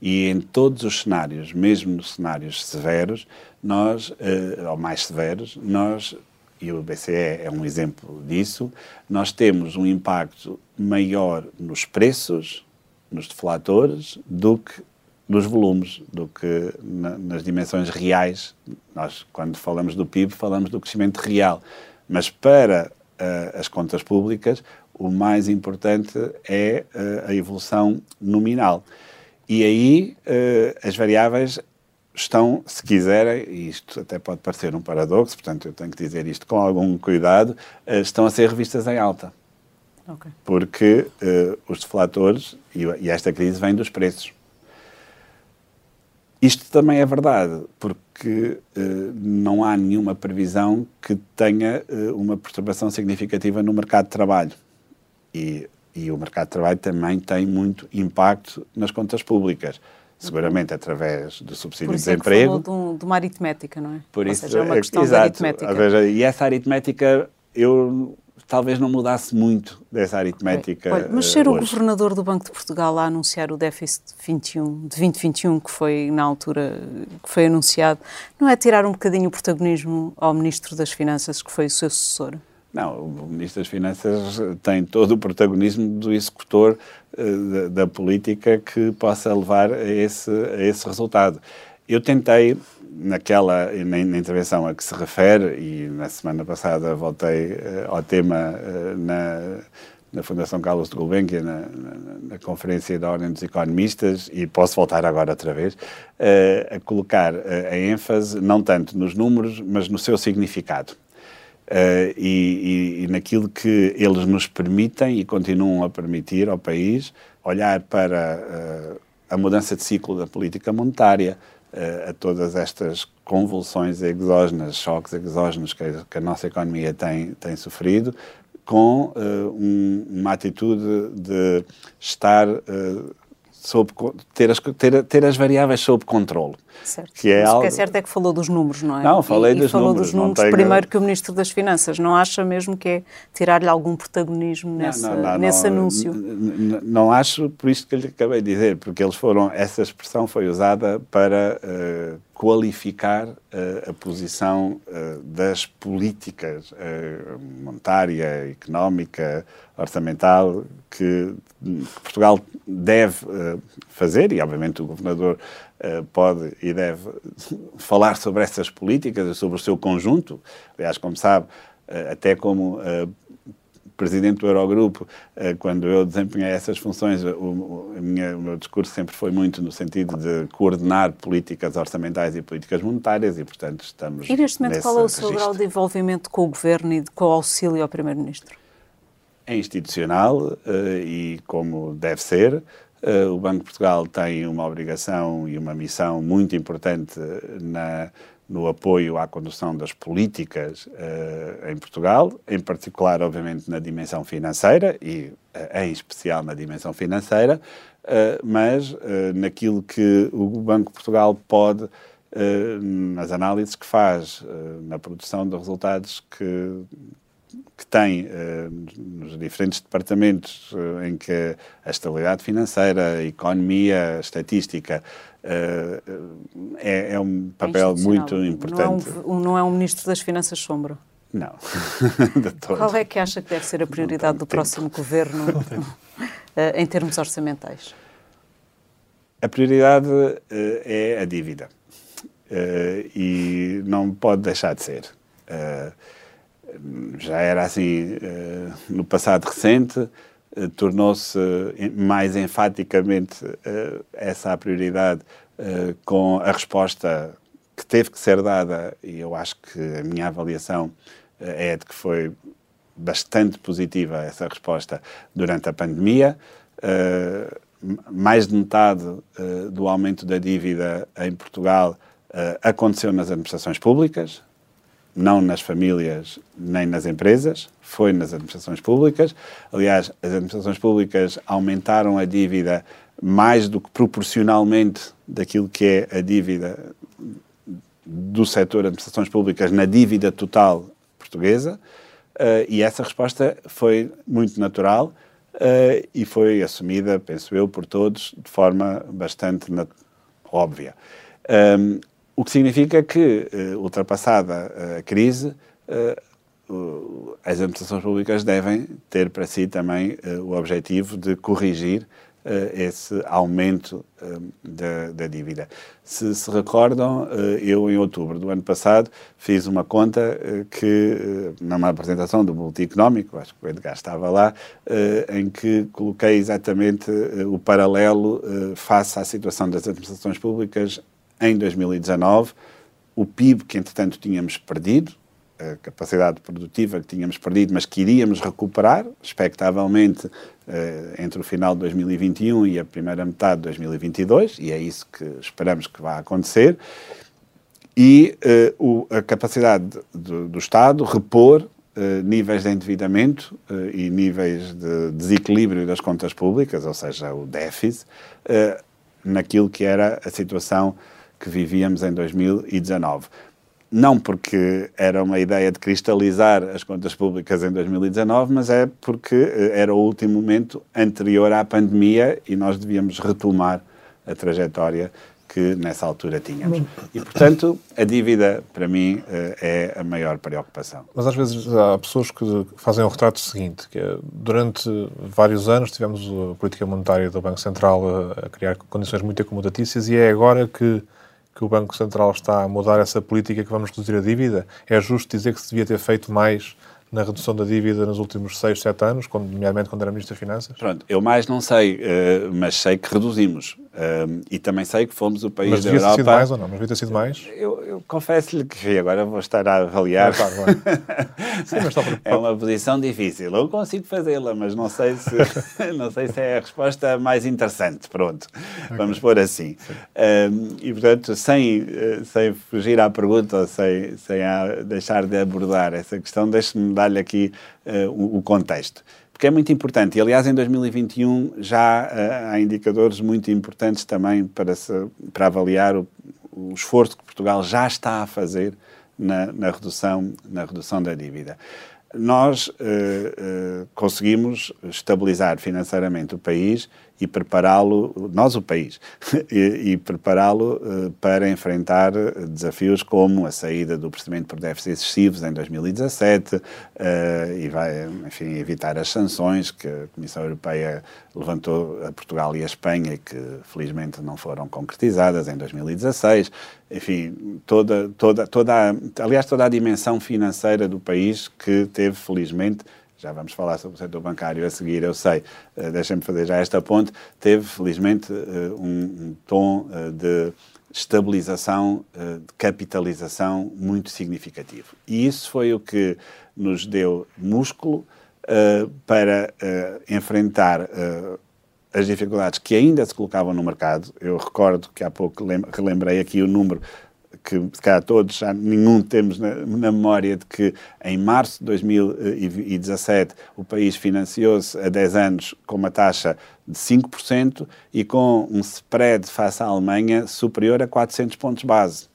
E em todos os cenários, mesmo nos cenários severos, nós, uh, ou mais severos, nós e o BCE é um exemplo disso, nós temos um impacto maior nos preços, nos deflatores, do que nos volumes, do que na, nas dimensões reais. Nós, quando falamos do PIB, falamos do crescimento real. Mas para uh, as contas públicas, o mais importante é uh, a evolução nominal. E aí uh, as variáveis estão, se quiserem, e isto até pode parecer um paradoxo, portanto eu tenho que dizer isto com algum cuidado, eh, estão a ser revistas em alta. Okay. Porque uh, os deflatores, e, e, esta crise vem dos preços. Isto também é verdade, porque uh, não há nenhuma previsão que tenha uh, uma perturbação significativa no mercado de trabalho. E, e o mercado de trabalho também tem muito impacto nas contas públicas seguramente através do subsídio de desemprego. Por isso falou de, uma aritmética, não é? Por Ou isso, seja, é uma questão exato, de aritmética. Veja, e essa aritmética, eu talvez não mudasse muito dessa aritmética. Olha, mas ser hoje. o governador do Banco de Portugal a anunciar o déficit de 21, de 2021, que foi na altura que foi anunciado, não é tirar um bocadinho o protagonismo ao Ministro das Finanças, que foi o seu sucessor? Não, o Ministro das Finanças tem todo o protagonismo do executor uh, da, da, política que possa levar a esse, a esse resultado. Eu tentei, naquela, na, na, intervenção a que se refere, e na semana passada voltei uh, ao tema uh, na, na Fundação Carlos de Gulbenkian, na, na, Conferência da Ordem dos Economistas, e posso voltar agora outra vez, a colocar a ênfase não tanto nos números, mas no seu significado. Uh, e, e, e, naquilo que eles nos permitem e continuam a permitir ao país olhar para uh, a mudança de ciclo da política monetária, uh, a todas estas convulsões exógenas, choques exógenos que, que a nossa economia tem, tem sofrido, com um, uma atitude de estar sob, ter, as, ter, ter as variáveis sob controle. Certo. Que é Mas algo... o que é certo é que falou dos números, não é? Não, falei e, dos e falou números. dos números tenho... primeiro que o Ministro das Finanças. Não acha mesmo que é tirar-lhe algum protagonismo nessa, não, não, nesse não, anúncio? Não acho, por isto que lhe acabei de dizer, porque eles foram, essa expressão foi usada para uh, qualificar uh, a posição uh, das políticas monetária, económica, orçamental que Portugal deve fazer, e obviamente o Governador pode e deve [LAUGHS] falar sobre essas políticas e sobre o seu conjunto. Aliás, como sabe, até como presidente do Eurogrupo, quando eu desempenhei essas funções, o, minha, o, meu discurso sempre foi muito no sentido de coordenar políticas orçamentais e políticas monetárias e, portanto, estamos. E neste momento, qual é o seu grau de envolvimento com o governo e com o auxílio ao Primeiro-Ministro? É institucional e como deve ser. Uh, o Banco de Portugal tem uma obrigação e uma missão muito importante na, no apoio à condução das políticas uh, em Portugal, em particular, obviamente, na dimensão financeira e, uh, em especial, na dimensão financeira, mas naquilo que o Banco de Portugal pode, nas análises que faz, na produção de resultados que que tem uh, nos diferentes departamentos uh, em que a estabilidade financeira, a economia, a estatística uh, é, é, um papel é muito importante. Não é, um, não é um ministro das Finanças sombra? Não. [LAUGHS] Qual é que acha que deve ser a prioridade do tempo. próximo governo [LAUGHS] em termos orçamentais? A prioridade é a dívida. E não pode deixar de ser. Já era assim no passado recente, tornou-se mais enfaticamente essa a prioridade com a resposta que teve que ser dada, e eu acho que a minha avaliação é de que foi bastante positiva essa resposta durante a pandemia. Mais de metade do aumento da dívida em Portugal aconteceu nas administrações públicas, não nas famílias nem nas empresas, foi nas administrações públicas. Aliás, as administrações públicas aumentaram a dívida mais do que proporcionalmente daquilo que é a dívida do setor administrações públicas na dívida total portuguesa. Uh, e essa resposta foi muito natural uh, e foi assumida, penso eu, por todos de forma bastante óbvia. Um, o que significa que, uh, ultrapassada a crise, as administrações públicas devem ter para si também o objetivo de corrigir esse aumento da, da, dívida. Se se recordam, eu em outubro do ano passado fiz uma conta que, numa apresentação do Boletim Económico, acho que o Edgar estava lá, em que coloquei exatamente o paralelo face à situação das administrações públicas em 2019, o PIB que entretanto tínhamos perdido, a capacidade produtiva que tínhamos perdido, mas que iríamos recuperar, expectavelmente, eh, entre o final de 2021 e a primeira metade de 2022, e é isso que esperamos que vá acontecer, e uh, o, a capacidade do, do Estado repor uh, níveis de endividamento uh, e níveis de desequilíbrio das contas públicas, ou seja, o déficit, naquilo que era a situação que vivíamos em 2019 não porque era uma ideia de cristalizar as contas públicas em 2019, mas é porque eh, era o último momento anterior à pandemia e nós devíamos retomar a trajetória que nessa altura tínhamos. E, portanto, a dívida, para mim, eh, é a maior preocupação. Mas às vezes há pessoas que fazem o retrato seguinte, que é, durante vários anos tivemos a política monetária do Banco Central a, criar condições muito acomodatícias e é agora que que o Banco Central está a mudar essa política que vamos reduzir a dívida? É justo dizer que se devia ter feito mais na redução da dívida nos últimos 6, 7 anos, nomeadamente quando era Ministro das Finanças? Pronto, eu mais não sei, uh, mas sei que reduzimos. Uh, e também sei que fomos o país mas da Europa... Mas devia ter sido mais ou não? Mas devia ter sido mais? Eu, eu confesso-lhe que agora vou estar a avaliar. claro, claro. [LAUGHS] Sim, mas para... É uma posição difícil. Eu consigo fazê-la, mas não sei se [LAUGHS] não sei se é a resposta mais interessante. Pronto, okay. vamos pôr assim. Uh, e, portanto, sem, eh, sem fugir à pergunta, sem, sem a, deixar de abordar essa questão, deixe-me dar-lhe aqui uh, o, o contexto porque é muito importante. E, aliás, em 2021 já uh, há indicadores muito importantes também para, se, para avaliar o, o, esforço que Portugal já está a fazer na, na redução, na redução da dívida. Nós uh, uh, conseguimos estabilizar financeiramente o país e prepará-lo, nós o país, [LAUGHS] e, e prepará-lo uh, para enfrentar desafios como a saída do procedimento por déficits excessivos em 2017 uh, eh, e vai, enfim, evitar as sanções que a Comissão Europeia levantou a Portugal e a Espanha que felizmente não foram concretizadas em 2016. Enfim, toda, toda, toda a, aliás, toda a dimensão financeira do país que teve, felizmente, já vamos falar sobre o setor bancário a seguir, eu sei, uh, deixem-me fazer já esta ponte, teve felizmente uh, um, um, tom uh, de estabilização, de capitalização muito significativo. E isso foi o que nos deu músculo para enfrentar as dificuldades que ainda se colocavam no mercado. Eu recordo que há pouco relembrei aqui o número que calhar todos, já nenhum temos na, na, memória de que em março de 2017 o país financiou-se a 10 anos com uma taxa de 5% e com um spread face à Alemanha superior a 400 pontos base.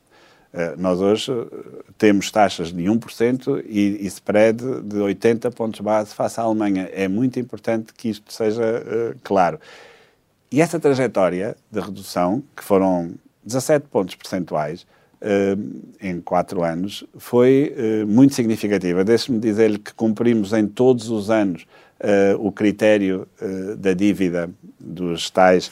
Uh, nós hoje uh, temos taxas de 1% e, e spread de 80 pontos base face à Alemanha. É muito importante que isto seja uh, claro. E essa trajetória de redução, que foram 17 pontos percentuais, em quatro anos foi muito significativa. Deixe-me dizer-lhe que cumprimos em todos os anos o critério da dívida dos tais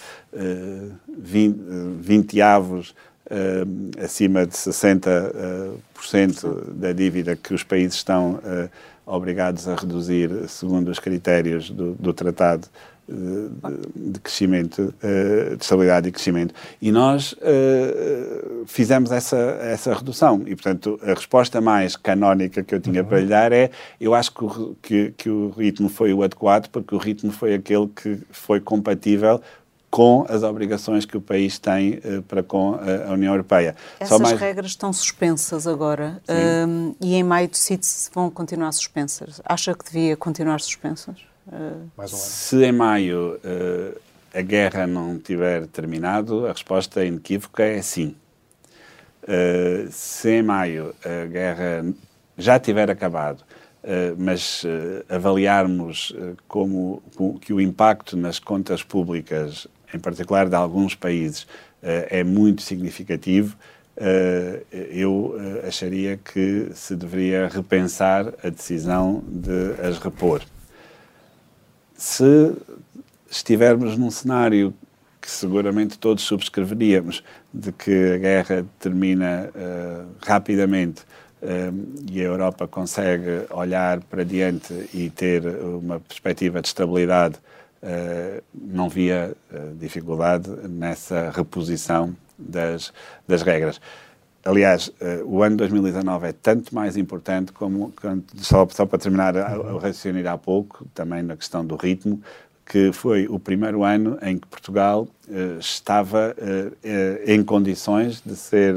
20, 20 avos uh, acima de 60% uh, da dívida que os países estão uh, obrigados a reduzir segundo os critérios do, do Tratado de, de crescimento, de estabilidade e crescimento. E nós fizemos essa, essa redução. E, portanto, a resposta mais canónica que eu tinha uhum. para lhe dar é: eu acho que o, que, que o ritmo foi o adequado, porque o ritmo foi aquele que foi compatível com as obrigações que o país tem uh, para com a, a União Europeia. Essas mais... regras estão suspensas agora um, e em maio decide se vão continuar suspensas. Acha que devia continuar suspensas? Uh... Um se em maio uh, a guerra não tiver terminado, a resposta inequívoca é sim. se em maio a guerra já tiver acabado, Uh, mas uh, avaliarmos uh, como, como, que o impacto nas contas públicas em particular de alguns países, é muito significativo, eu acharia que se deveria repensar a decisão de as repor. Se estivermos num cenário que seguramente todos subscreveríamos, de que a guerra termina uh, rapidamente uh, e a Europa consegue olhar para diante e ter uma perspectiva de estabilidade Uh, não via dificuldade nessa reposição das, das regras. Aliás, uh, o ano 2019 é tanto mais importante como, só, só para terminar o raciocínio há pouco, também na questão do ritmo, que foi o primeiro ano em que Portugal estava em condições de ser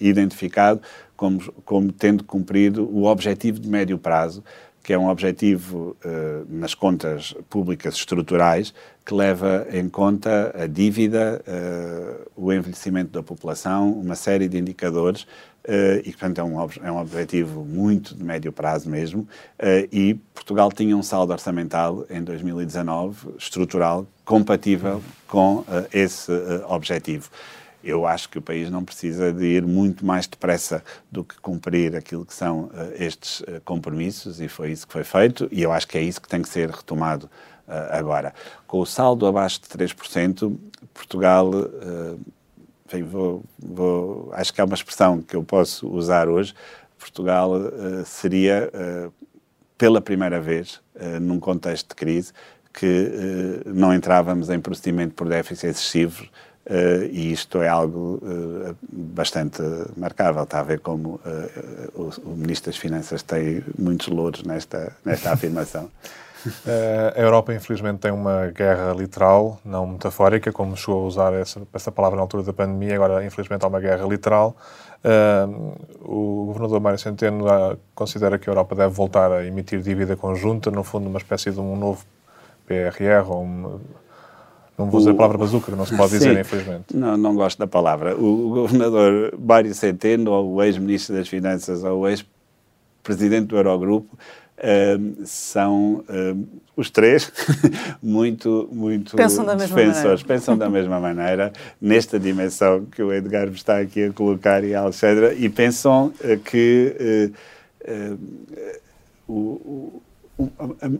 identificado como, como tendo cumprido o objetivo de médio prazo, que é um objetivo uh, nas contas públicas estruturais que leva em conta a dívida, uh, o envelhecimento da população, uma série de indicadores uh, e, portanto, é um, é um objetivo muito de médio prazo mesmo. e Portugal tinha um saldo orçamental em 2019 estrutural compatível com esse objetivo eu acho que o país não precisa de ir muito mais depressa do que cumprir aquilo que são uh, estes uh, compromissos e foi isso que foi feito e eu acho que é isso que tem que ser retomado uh, agora. Com o saldo abaixo de 3%, Portugal, enfim, vou, vou, acho que é uma expressão que eu posso usar hoje, Portugal seria, pela primeira vez, num contexto de crise, que não entrávamos em procedimento por déficit excessivo Uh, e isto é algo uh, bastante marcável. Está a ver como uh, o, o, Ministro das Finanças tem muitos louros nesta, nesta afirmação. [LAUGHS] a Europa, infelizmente, tem uma guerra literal, não metafórica, como chegou a usar essa, essa palavra na altura da pandemia. Agora, infelizmente, há uma guerra literal. o governador Mário Centeno considera que a Europa deve voltar a emitir dívida conjunta, no fundo, uma espécie de um novo PRR ou um, não vou usar a palavra bazuca, não se pode dizer, Sim, infelizmente. Não, não gosto da palavra. O, governador Mário Centeno, ou o ex-ministro das Finanças, ou o ex-presidente do Eurogrupo, uh, são uh, os três [LAUGHS] muito, muito pensam da defensores, pensam da [LAUGHS] mesma maneira, nesta dimensão que o Edgar está aqui a colocar e a Alexandra, e pensam uh, que o, o,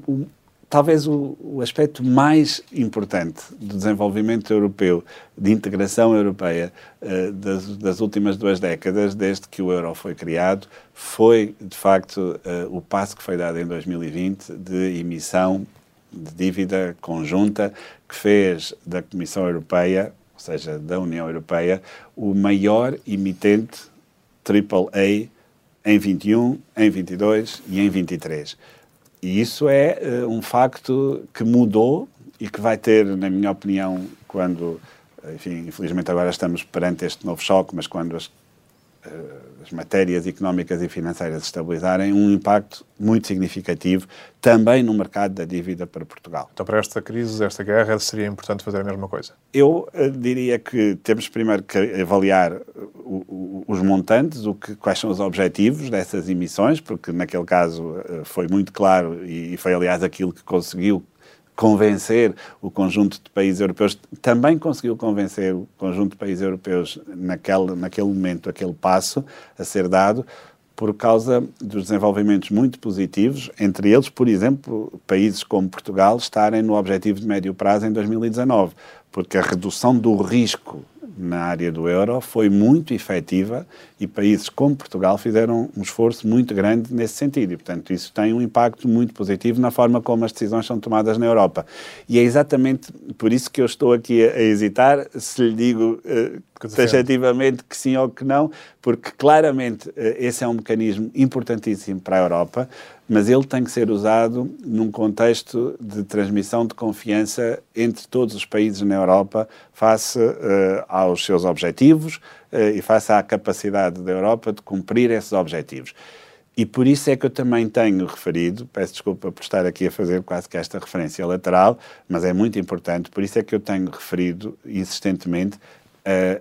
o, talvez o, o, aspecto mais importante do desenvolvimento europeu, de integração europeia uh, das, das, últimas duas décadas, desde que o euro foi criado, foi, de facto, uh, o passo que foi dado em 2020 de emissão de dívida conjunta, que fez da Comissão Europeia, ou seja, da União Europeia, o maior emitente AAA em 21, em 22 e em 23 e isso é uh, um facto que mudou e que vai ter, na minha opinião, quando, enfim, infelizmente agora estamos perante este novo choque, mas quando as, as matérias económicas e financeiras estabilizarem, um impacto muito significativo também no mercado da dívida para Portugal. Então, para esta crise, esta guerra, seria importante fazer a mesma coisa? Eu uh, diria que temos primeiro que avaliar o, o, os montantes, o que, quais são os objetivos dessas emissões, porque naquele caso uh, foi muito claro e, e foi, aliás, aquilo que conseguiu convencer o conjunto de países europeus, também conseguiu convencer o conjunto de países europeus naquele, naquele momento, aquele passo a ser dado, por causa dos desenvolvimentos muito positivos, entre eles, por exemplo, países como Portugal estarem no objetivo de médio prazo em 2019, porque a redução do risco na área do euro foi muito efetiva e países como Portugal fizeram um esforço muito grande nesse sentido. E, portanto, isso tem um impacto muito positivo na forma como as decisões são tomadas na Europa. E é exatamente por isso que eu estou aqui a, a hesitar se lhe digo uh, taxativamente que sim ou que não, porque claramente uh, esse é um mecanismo importantíssimo para a Europa mas ele tem que ser usado num contexto de transmissão de confiança entre todos os países na Europa face uh, aos seus objetivos e face à capacidade da Europa de cumprir esses objetivos. E por isso é que eu também tenho referido, peço desculpa por estar aqui a fazer quase que esta referência lateral, mas é muito importante, por isso é que eu tenho referido insistentemente a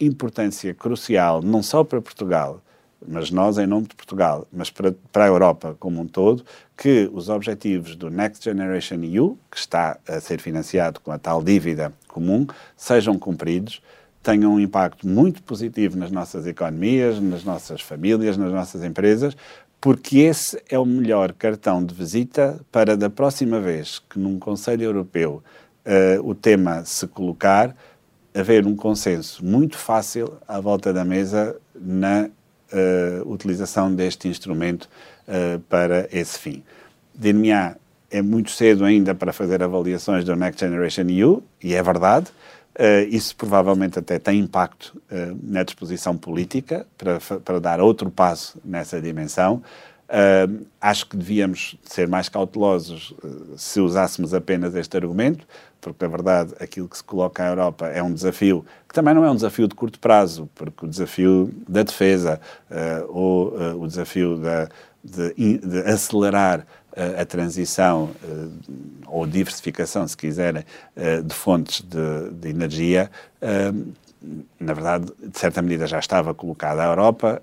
importância crucial, não só para Portugal, mas nós, em nome de Portugal, mas para, para a Europa como um todo, que os objetivos do Next Generation EU, que está a ser financiado com a tal dívida comum, sejam cumpridos, tenham um impacto muito positivo nas nossas economias, nas nossas famílias, nas nossas empresas, porque esse é o melhor cartão de visita para da próxima vez que num Conselho Europeu uh, o tema se colocar, haver um consenso muito fácil à volta da mesa na uh, utilização deste instrumento uh, para esse fim. Dir-me-á, é muito cedo ainda para fazer avaliações do Next Generation EU, e é verdade. Uh, isso provavelmente até tem impacto uh, na disposição política para, para dar outro passo nessa dimensão. Uh, acho que devíamos ser mais cautelosos se usássemos apenas este argumento, porque, na verdade, aquilo que se coloca à Europa é um desafio que também não é um desafio de curto prazo, porque o desafio da defesa ou o desafio da, de, de acelerar a transição ou diversificação, se quiserem, de fontes de, de energia, na verdade, de certa medida já estava colocado à Europa,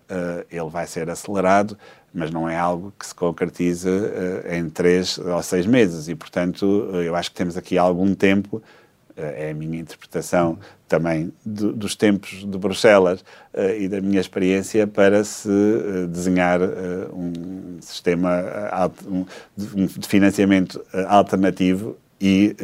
ele vai ser acelerado mas não é algo que se concretize uh, em três ou seis meses. E, portanto, uh, eu acho que temos aqui algum tempo, uh, é a minha interpretação também do, dos tempos de Bruxelas e da minha experiência para se desenhar um sistema um, de financiamento alternativo e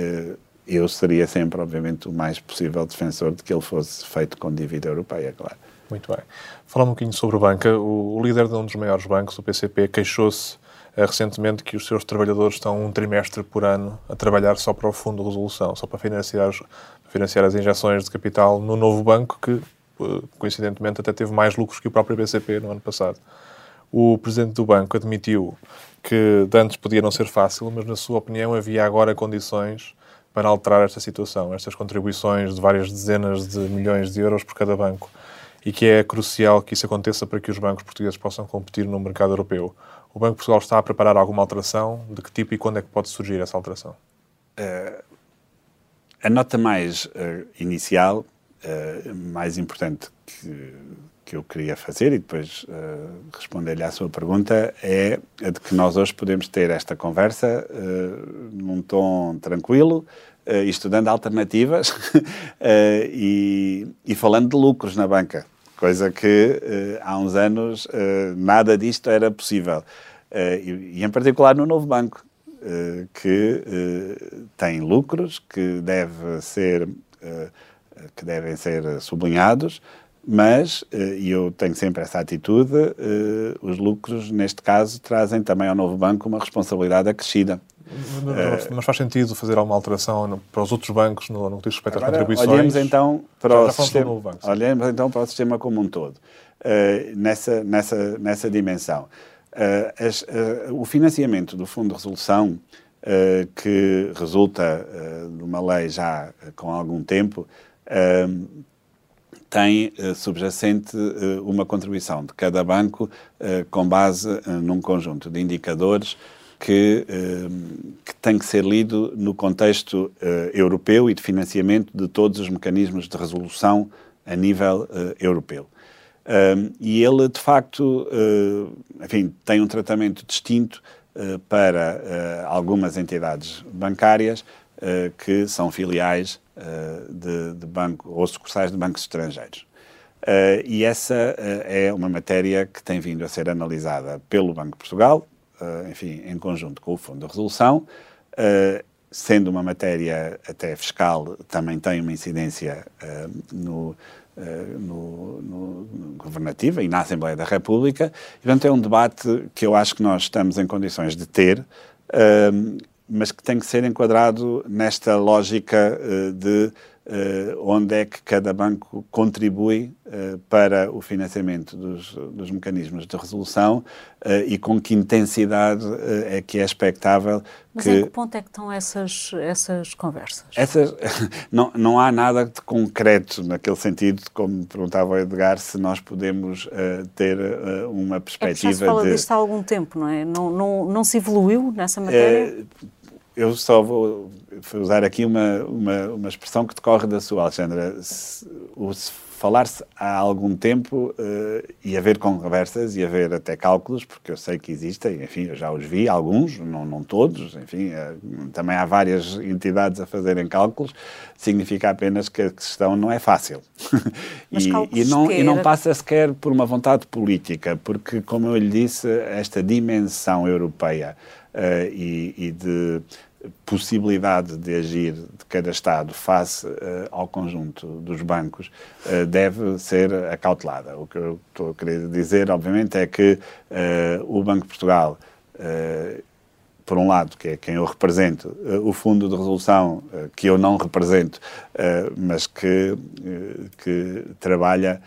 eu seria sempre, obviamente, o mais possível defensor de que ele fosse feito com dívida europeia, claro. Muito bem. Falar um bocadinho sobre banca. O, o líder de um dos maiores bancos, o PCP, queixou-se recentemente que os seus trabalhadores estão um trimestre por ano a trabalhar só para o fundo de resolução, só para financiar, financiar as injeções de capital no novo banco que, eh, coincidentemente, até teve mais lucros que o próprio BCP no ano passado. O presidente do banco admitiu que antes podia não ser fácil, mas, na sua opinião, havia agora condições para alterar esta situação, estas contribuições de várias dezenas de milhões de euros por cada banco e que é crucial que isso aconteça para que os bancos portugueses possam competir no mercado europeu. O Banco de Portugal está a preparar alguma alteração? De que tipo e quando é que pode surgir essa alteração? Uh, a nota mais uh, inicial, uh, mais importante que, que eu queria fazer e depois responder-lhe à sua pergunta é a de que nós hoje podemos ter esta conversa num tom tranquilo, estudando alternativas [LAUGHS] e, e falando de lucros na banca coisa que uh, há uns anos uh, nada disto era possível. Uh, e, e, em particular no novo banco, que tem lucros que, deve ser, que devem ser sublinhados, mas, e eu tenho sempre essa atitude, os lucros, neste caso, trazem também ao novo banco uma responsabilidade acrescida. Mas, mas faz sentido fazer alguma alteração para os outros bancos no, no que diz respeito às contribuições? Olhemos então para já, o já sistema. Banco, olhemos então para o sistema como um todo, uh, nessa, nessa, nessa dimensão. Uh, as, uh, o financiamento do Fundo de Resolução, que resulta de uma lei já com algum tempo, tem subjacente uma contribuição de cada banco com base num conjunto de indicadores que, eh, que tem que ser lido no contexto uh, europeu e de financiamento de todos os mecanismos de resolução a nível uh, europeu. Um, e ele, de facto, uh, enfim, tem um tratamento distinto para algumas entidades bancárias que são filiais de, de banco ou sucursais de bancos estrangeiros. Uh, e essa uh, é uma matéria que tem vindo a ser analisada pelo Banco de Portugal, enfim, em conjunto com o Fundo de Resolução. sendo uma matéria até fiscal, também tem uma incidência no, no, no, no Governativa e na Assembleia da República. E, portanto, é um debate que eu acho que nós estamos em condições de ter, mas que tem que ser enquadrado nesta lógica de onde é que cada banco contribui uh, para o financiamento dos, dos mecanismos de resolução uh, e com que intensidade é que é expectável Mas que... em que ponto é que estão essas, essas conversas? Essas, [LAUGHS] não, não há nada de concreto naquele sentido, como perguntava o Edgar, se nós podemos ter uma perspectiva é já se fala de... disto há algum tempo, não é? Não, não, não se evoluiu nessa matéria? Eu só vou usar aqui uma, uma, uma expressão que decorre da sua, Alexandra. Se, se falar-se há algum tempo uh, e haver conversas e haver até cálculos, porque eu sei que existem, enfim, eu já os vi, alguns, não, não todos, enfim, uh, também há várias entidades a fazerem cálculos, significa apenas que a questão não é fácil. [LAUGHS] e, e, não, e não passa sequer por uma vontade política, porque, como eu lhe disse, esta dimensão europeia uh, e, e de possibilidade de agir de cada Estado face uh, ao conjunto dos bancos uh, deve ser acautelada. O que eu estou a querer dizer, obviamente, é que uh, o Banco de Portugal, por um lado, que é quem eu represento, o Fundo de Resolução, que eu não represento, mas que, que trabalha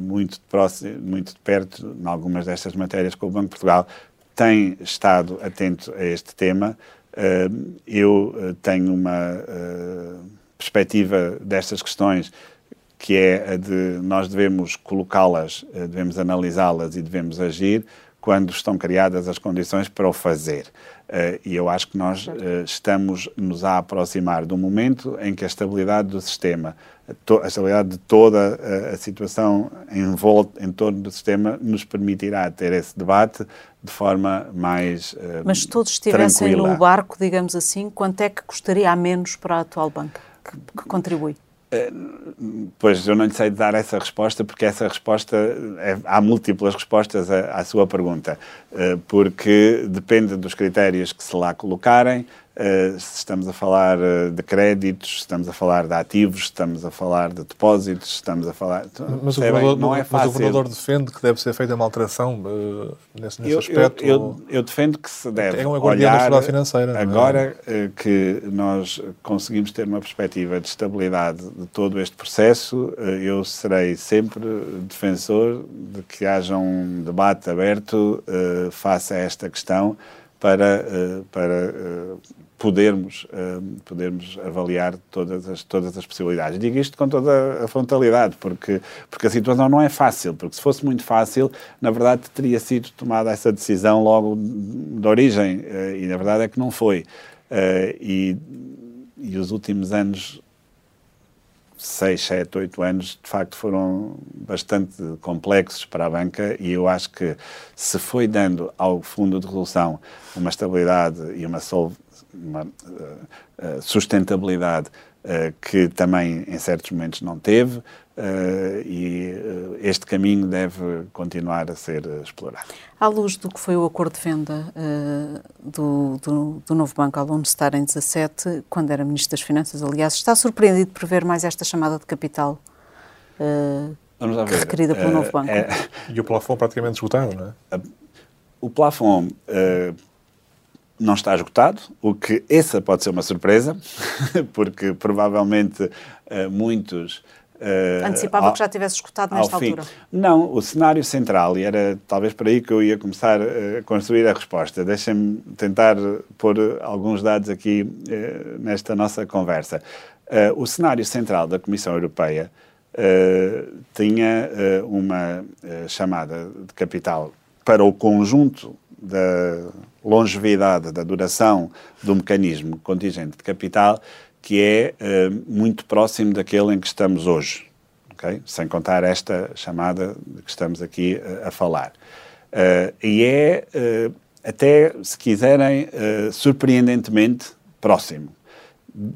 muito de, próximo, muito de perto em algumas destas matérias com o Banco de Portugal, tem estado atento a este tema. Eh, eu eh, tenho uma eh, perspectiva destas questões que é a de nós devemos colocá-las, devemos analisá-las e devemos agir quando estão criadas as condições para o fazer. E eu acho que nós estamos nos a aproximar um momento em que a estabilidade do sistema, a estabilidade de toda a, situação em, volta, em torno do sistema nos permitirá ter esse debate de forma mais uh, Mas se todos estivessem tranquila. no barco, digamos assim, quanto é que custaria a menos para a atual banca que, que contribui? Uh, pois eu não lhe sei dar essa resposta, porque essa resposta é, há múltiplas respostas à, à sua pergunta, uh, porque depende dos critérios que se lá colocarem, se estamos a falar de créditos, estamos a falar de ativos, estamos a falar de depósitos, estamos a falar. Mas, o governador, não é fácil. mas o governador defende que deve ser feita uma alteração uh, nesse, nesse eu, aspecto? Eu, eu, eu, defendo que se deve. É uma olhar da financeira. É? Agora é? que nós conseguimos ter uma perspectiva de estabilidade de todo este processo, eu serei sempre defensor de que haja um debate aberto face a esta questão para, para podermos, uh, podermos avaliar todas as, todas as possibilidades. Digo isto com toda a frontalidade, porque, porque a situação não é fácil, porque se fosse muito fácil, na verdade teria sido tomada essa decisão logo de origem, uh, e na verdade é que não foi. Uh, e, e os últimos anos seis, sete, oito anos, de facto, foram bastante complexos para a banca e eu acho que se foi dando ao Fundo de Resolução uma estabilidade e uma uma uh, sustentabilidade uh, que também em certos momentos não teve. Uh, e uh, este caminho deve continuar a ser uh, explorado. À luz do que foi o acordo de venda do, do, do, novo banco ao Lone Star em 17, quando era Ministro das Finanças, aliás, está surpreendido por ver mais esta chamada de capital requerida pelo novo banco? É... E o plafond praticamente esgotado, não é? O plafond não está esgotado, o que essa pode ser uma surpresa, [LAUGHS] porque provavelmente uh, muitos. Uh, Antecipava ao, que já tivesse esgotado nesta altura. Não, o cenário central, e era talvez para aí que eu ia começar a construir a resposta. Deixem-me tentar pôr alguns dados aqui nesta nossa conversa. o cenário central da Comissão Europeia tinha uma chamada de capital para o conjunto da longevidade, da duração do mecanismo contingente de capital, que é uh, muito próximo daquele em que estamos hoje, okay? sem contar esta chamada de que estamos aqui uh, a falar. Uh, e é até, se quiserem, surpreendentemente próximo.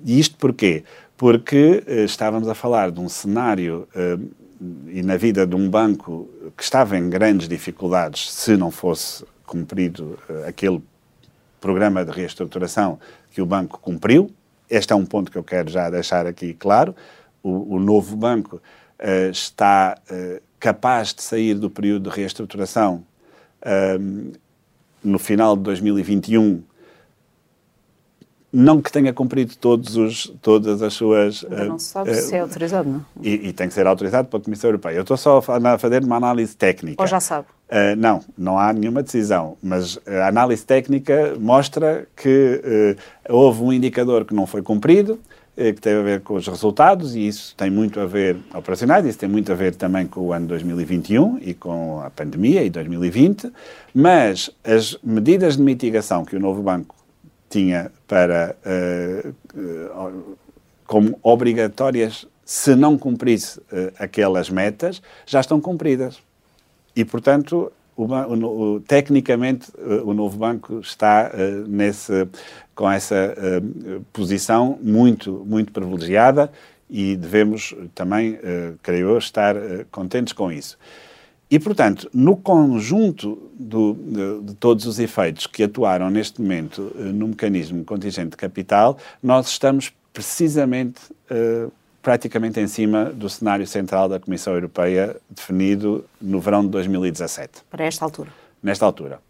E isto porquê? Porque estávamos a falar de um cenário e na vida de um banco que estava em grandes dificuldades se não fosse cumprido aquele programa de reestruturação que o banco cumpriu. Este é um ponto que eu quero já deixar aqui claro. O, o novo banco uh, está uh, capaz de sair do período de reestruturação uh, no final de 2021 não que tenha cumprido todos os, todas as suas. Ainda não se sabe uh, se é autorizado, não? E, e, tem que ser autorizado pela Comissão Europeia. Eu estou só a fazer uma análise técnica. Ou já sabe? Uh, não, não há nenhuma decisão, mas a análise técnica mostra que uh, houve um indicador que não foi cumprido, que teve a ver com os resultados, e isso tem muito a ver, operacionais, isso tem muito a ver também com o ano 2021 e com a pandemia e 2020, mas as medidas de mitigação que o novo banco tinha para uh, uh, como obrigatórias se não cumprisse uh, aquelas metas já estão cumpridas. E portanto o, o, tecnicamente o novo banco está nesse com essa posição muito muito privilegiada e devemos também creio eu estar contentes com isso e, portanto, no conjunto do, de, de, todos os efeitos que atuaram neste momento uh, no mecanismo contingente de capital, nós estamos precisamente uh, praticamente em cima do cenário central da Comissão Europeia definido no verão de 2017. Para esta altura? Nesta altura.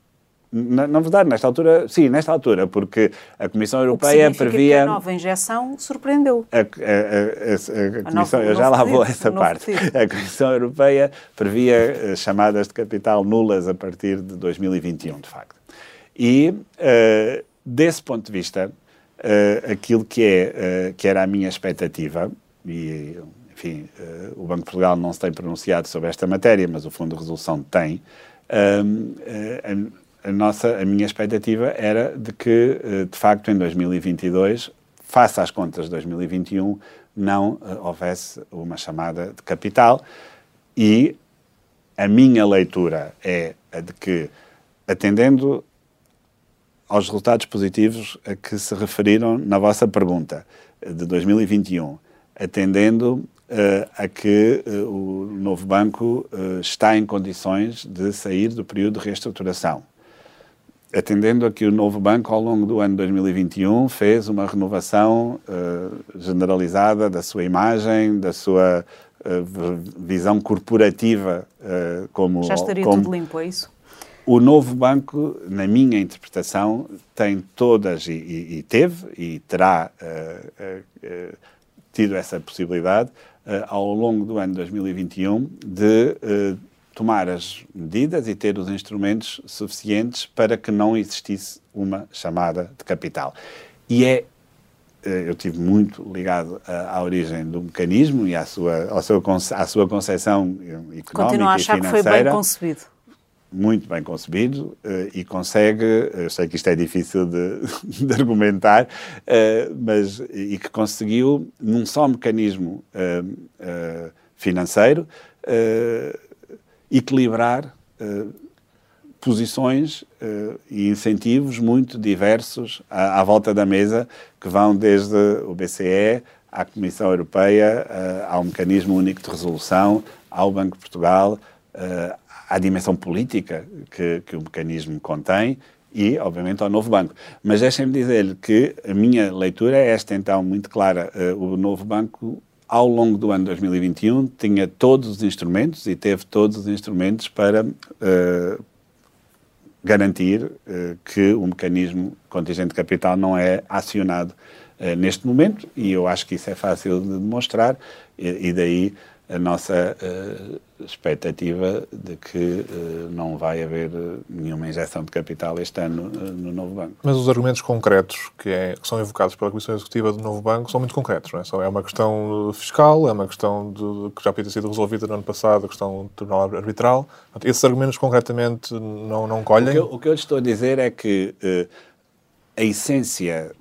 Na, na, verdade, nesta altura, sim, nesta altura, porque a Comissão Europeia previa. Que a nova injeção surpreendeu. A, a, a, a Comissão, eu já lá vou essa parte. A Comissão Europeia previa eh, chamadas de capital nulas a partir de 2021, de facto. E, uh, desse ponto de vista, uh, aquilo que, é, uh, que era a minha expectativa, e, enfim, o Banco de Portugal não se tem pronunciado sobre esta matéria, mas o Fundo de Resolução tem a, nossa, a minha expectativa era de que, eh, de facto, em 2022, face às contas de 2021, não uh, houvesse uma chamada de capital. E a minha leitura é a de que, atendendo aos resultados positivos a que se referiram na vossa pergunta de 2021, atendendo uh, a que uh, o novo banco uh, está em condições de sair do período de reestruturação atendendo a que o novo banco, ao longo do ano 2021, fez uma renovação uh, generalizada da sua imagem, da sua uh, visão corporativa uh, como... Já estaria como... tudo limpo, é isso? O novo banco, na minha interpretação, tem todas, e, e, e teve, e terá tido essa possibilidade, ao longo do ano 2021, de tomar as medidas e ter os instrumentos suficientes para que não existisse uma chamada de capital. E é eh, eu tive muito ligado à, à, origem do mecanismo e à sua, ao seu, à sua concepção económica Continuo a achar que foi bem concebido. Muito bem concebido e consegue, eu sei que isto é difícil de, [LAUGHS] de argumentar, mas e que conseguiu, num só mecanismo financeiro, equilibrar uh, posições uh, e incentivos muito diversos à, à, volta da mesa, que vão desde o BCE à Comissão Europeia, uh, ao Mecanismo Único de Resolução, ao Banco de Portugal, à dimensão política que, que o mecanismo contém e, obviamente, ao novo banco. Mas deixem-me dizer-lhe que a minha leitura é esta, então, muito clara. o novo banco ao longo do ano 2021, tinha todos os instrumentos e teve todos os instrumentos para uh, garantir uh, que o mecanismo contingente de capital não é acionado uh, neste momento, e eu acho que isso é fácil de demonstrar, e, e daí a nossa uh, expectativa de que uh, não vai haver uh, nenhuma injeção de capital este ano no novo banco. Mas os argumentos concretos que, é, que, são evocados pela Comissão Executiva do novo banco são muito concretos, não é? É uma questão fiscal, é uma questão de, que já podia ter sido resolvida no ano passado, a questão do tribunal arbitral. Esses argumentos concretamente não, não colhem? O que, eu, o que eu estou a dizer é que a essência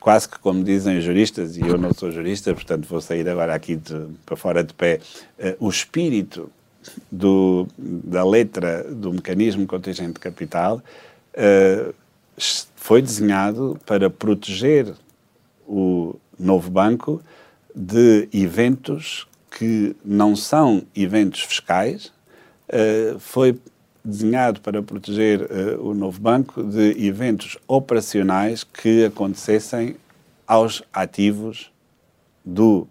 quase que como dizem os juristas, e eu não sou jurista, portanto vou sair agora aqui de, para fora de pé, uh, o espírito do, da letra do mecanismo contingente de capital uh, foi desenhado para proteger o novo banco de eventos que não são eventos fiscais, uh, foi desenhado para proteger uh, o novo banco de eventos operacionais que acontecessem aos ativos do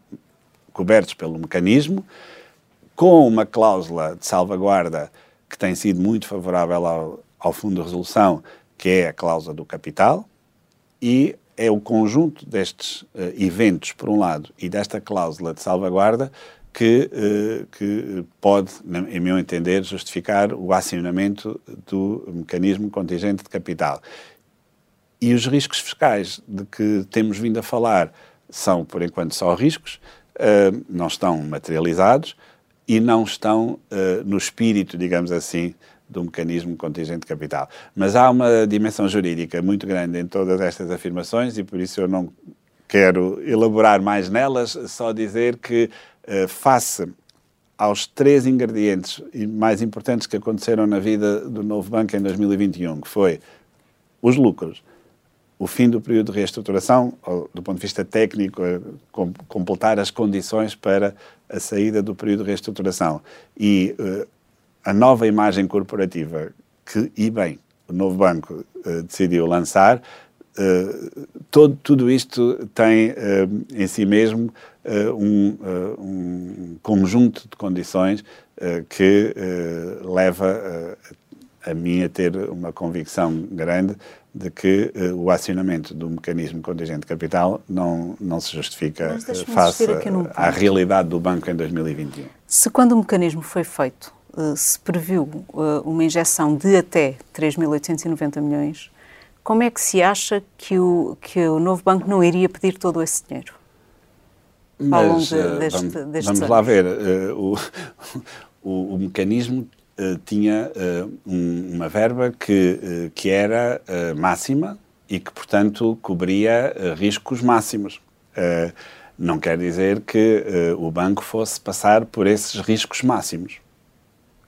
cobertos pelo mecanismo, com uma cláusula de salvaguarda que tem sido muito favorável ao, ao Fundo de Resolução, que é a cláusula do capital, e é o conjunto destes uh, eventos, por um lado, e desta cláusula de salvaguarda que, uh, que pode, em meu entender, justificar o acionamento do mecanismo contingente de capital. E os riscos fiscais de que temos vindo a falar são, por enquanto, só riscos, uh, não estão materializados e não estão no espírito, digamos assim, do mecanismo contingente de capital. Mas há uma dimensão jurídica muito grande em todas estas afirmações e por isso eu não quero elaborar mais nelas, só dizer que, face aos três ingredientes mais importantes que aconteceram na vida do novo banco em 2021, que foi os lucros, o fim do período de reestruturação, ou, do ponto de vista técnico, eh, com, completar as condições para a saída do período de reestruturação. E uh, a nova imagem corporativa que, e bem, o novo banco uh, decidiu lançar, uh, todo, tudo isto tem em si mesmo um, um, conjunto de condições que leva a mim a ter uma convicção grande de que uh, o acionamento do mecanismo contingente de capital não, não se justifica face à realidade do banco em 2021. Se quando o mecanismo foi feito eh, se previu eh, uma injeção de até 3.890 milhões, como é que se acha que o, que o novo banco não iria pedir todo esse dinheiro? Mas, ao longo eh, deste, vamos, destes vamos lá ver. o, [LAUGHS] o, o, mecanismo tinha um, uma verba que, que era máxima e que, portanto, cobria riscos máximos. não quer dizer que o banco fosse passar por esses riscos máximos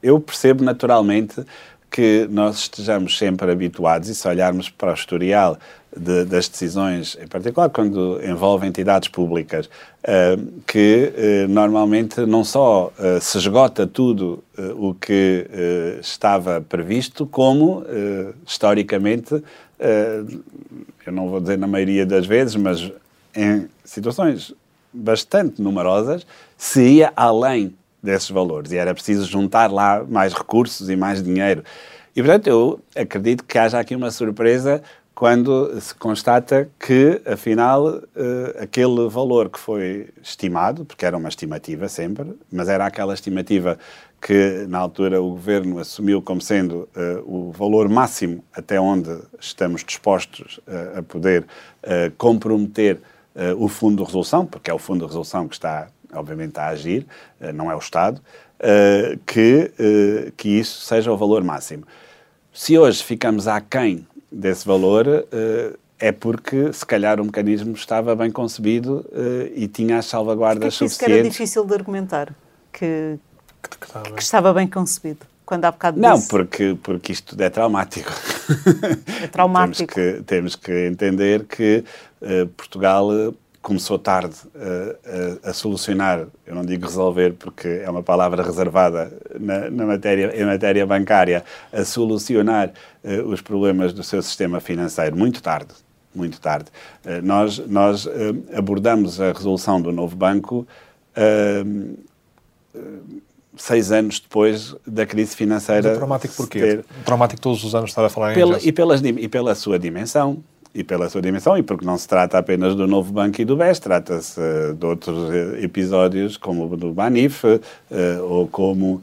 eu percebo naturalmente que nós estejamos sempre habituados, e se olharmos para o historial de, das decisões, em particular quando envolve entidades públicas, uh, que uh, normalmente não só uh, se esgota tudo o que estava previsto, como, historicamente, eu não vou dizer na maioria das vezes, mas em situações bastante numerosas, se ia além desses valores e era preciso juntar lá mais recursos e mais dinheiro. E, portanto, eu acredito que haja aqui uma surpresa quando se constata que, afinal, uh, aquele valor que foi estimado, porque era uma estimativa sempre, mas era aquela estimativa que, na altura, o governo assumiu como sendo uh, o valor máximo até onde estamos dispostos uh, a poder comprometer o Fundo de Resolução, porque é o Fundo de Resolução que está obviamente, a agir, eh, não é o Estado, eh, que, eh, que isso seja o valor máximo. Se hoje ficamos aquém desse valor, é porque, se calhar, o mecanismo estava bem concebido e tinha as salvaguardas que é que suficientes. Isso era difícil de argumentar, que, que, que estava bem concebido quando há bocado Não, porque, porque isto tudo é traumático. É traumático. [LAUGHS] temos, que, temos que entender que uh, Portugal começou tarde a, a, a, solucionar, eu não digo resolver porque é uma palavra reservada na, na matéria, em matéria bancária, a solucionar uh, os problemas do seu sistema financeiro muito tarde. Muito tarde. Uh, nós nós uh, abordamos a resolução do novo banco seis anos depois da crise financeira. Mas é traumático porquê? Ter... Traumático todos os anos estar a falar pela, em e, pelas, e pela sua dimensão, e pela sua dimensão, e porque não se trata apenas do novo banco e do BES, trata-se uh, de outros eh, episódios, como o do Banif, uh, ou como,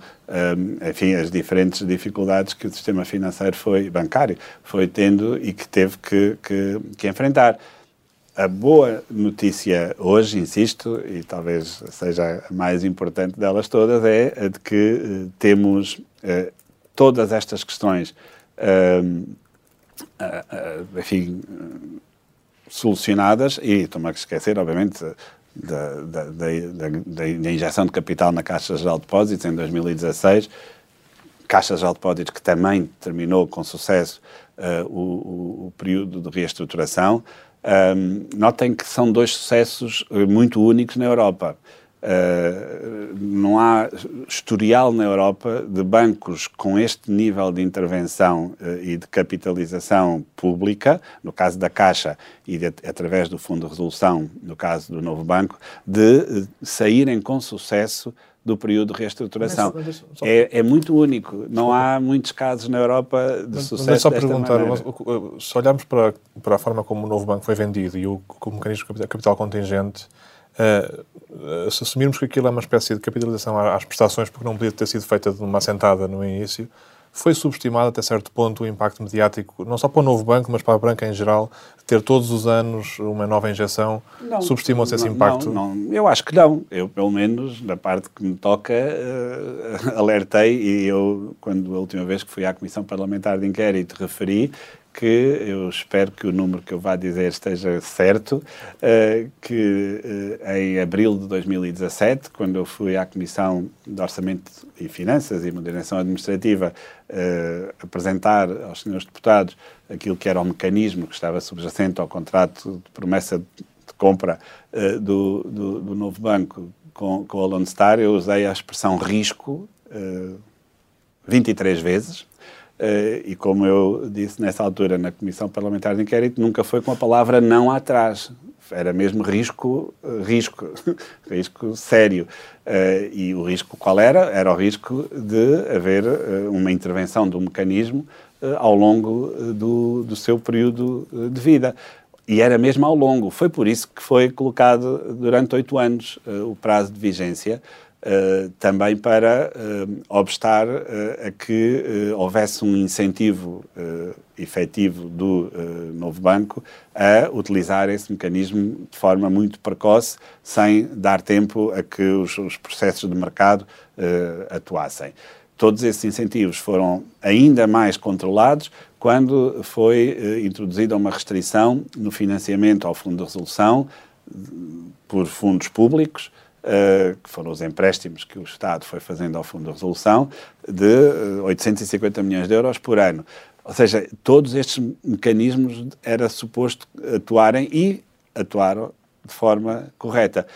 enfim, as diferentes dificuldades que o sistema financeiro foi, bancário foi tendo e que teve que, que, que enfrentar. A boa notícia hoje, insisto, e talvez seja a mais importante delas todas, é a de que temos todas estas questões enfim, solucionadas e estou-me a esquecer, obviamente, da, da, da, da, injeção de capital na Caixa Geral de Depósitos em 2016, Caixa de Depósitos, que também terminou com sucesso uh, o, o, período de reestruturação. Um, notem que são dois sucessos muito únicos na Europa. Uh, não há historial na Europa de bancos com este nível de intervenção uh, e de capitalização pública, no caso da Caixa e de, através do Fundo de Resolução, no caso do Novo Banco, de uh, saírem com sucesso do período de reestruturação. Mas, mas, só... é, é, muito único. Não há muitos casos na Europa de mas, sucesso mas só perguntar, se olharmos para, para a forma como o novo banco foi vendido e o, o mecanismo de capital contingente, Uh, se assumirmos que aquilo é uma espécie de capitalização às prestações, porque não podia ter sido feita de uma assentada no início, foi subestimado até certo ponto o impacto mediático, não só para o novo banco, mas para a banca em geral, ter todos os anos uma nova injeção. Subestimou-se esse impacto? Não, não, eu acho que não. Eu, pelo menos, na parte que me toca, uh, [LAUGHS] alertei e eu, quando a última vez que fui à Comissão Parlamentar de Inquérito, referi que eu espero que o número que eu vá dizer esteja certo, uh, que uh, em abril de 2017, quando eu fui à Comissão de Orçamento e Finanças e Modernização Administrativa uh, apresentar aos senhores deputados aquilo que era o mecanismo que estava subjacente ao contrato de promessa de compra do, do, do, novo banco com, com a Lone Star, eu usei a expressão risco 23 vezes e como eu disse nessa altura na Comissão Parlamentar de Inquérito, nunca foi com a palavra não atrás. Era mesmo risco, uh, risco, [LAUGHS] risco sério. Uh, e o risco qual era? Era o risco de haver uma intervenção do mecanismo ao longo do, do seu período de vida. E era mesmo ao longo. Foi por isso que foi colocado durante oito anos o prazo de vigência, Uh, também para uh, obstar uh, a que houvesse um incentivo efetivo do novo banco a utilizar esse mecanismo de forma muito precoce, sem dar tempo a que os, os processos de mercado atuassem. Todos esses incentivos foram ainda mais controlados quando foi introduzida uma restrição no financiamento ao Fundo de Resolução por fundos públicos, uh, que foram os empréstimos que o Estado foi fazendo ao Fundo de Resolução, de 850 eh, milhões de euros por ano. Ou seja, todos estes mecanismos era suposto atuarem e atuaram de forma correta.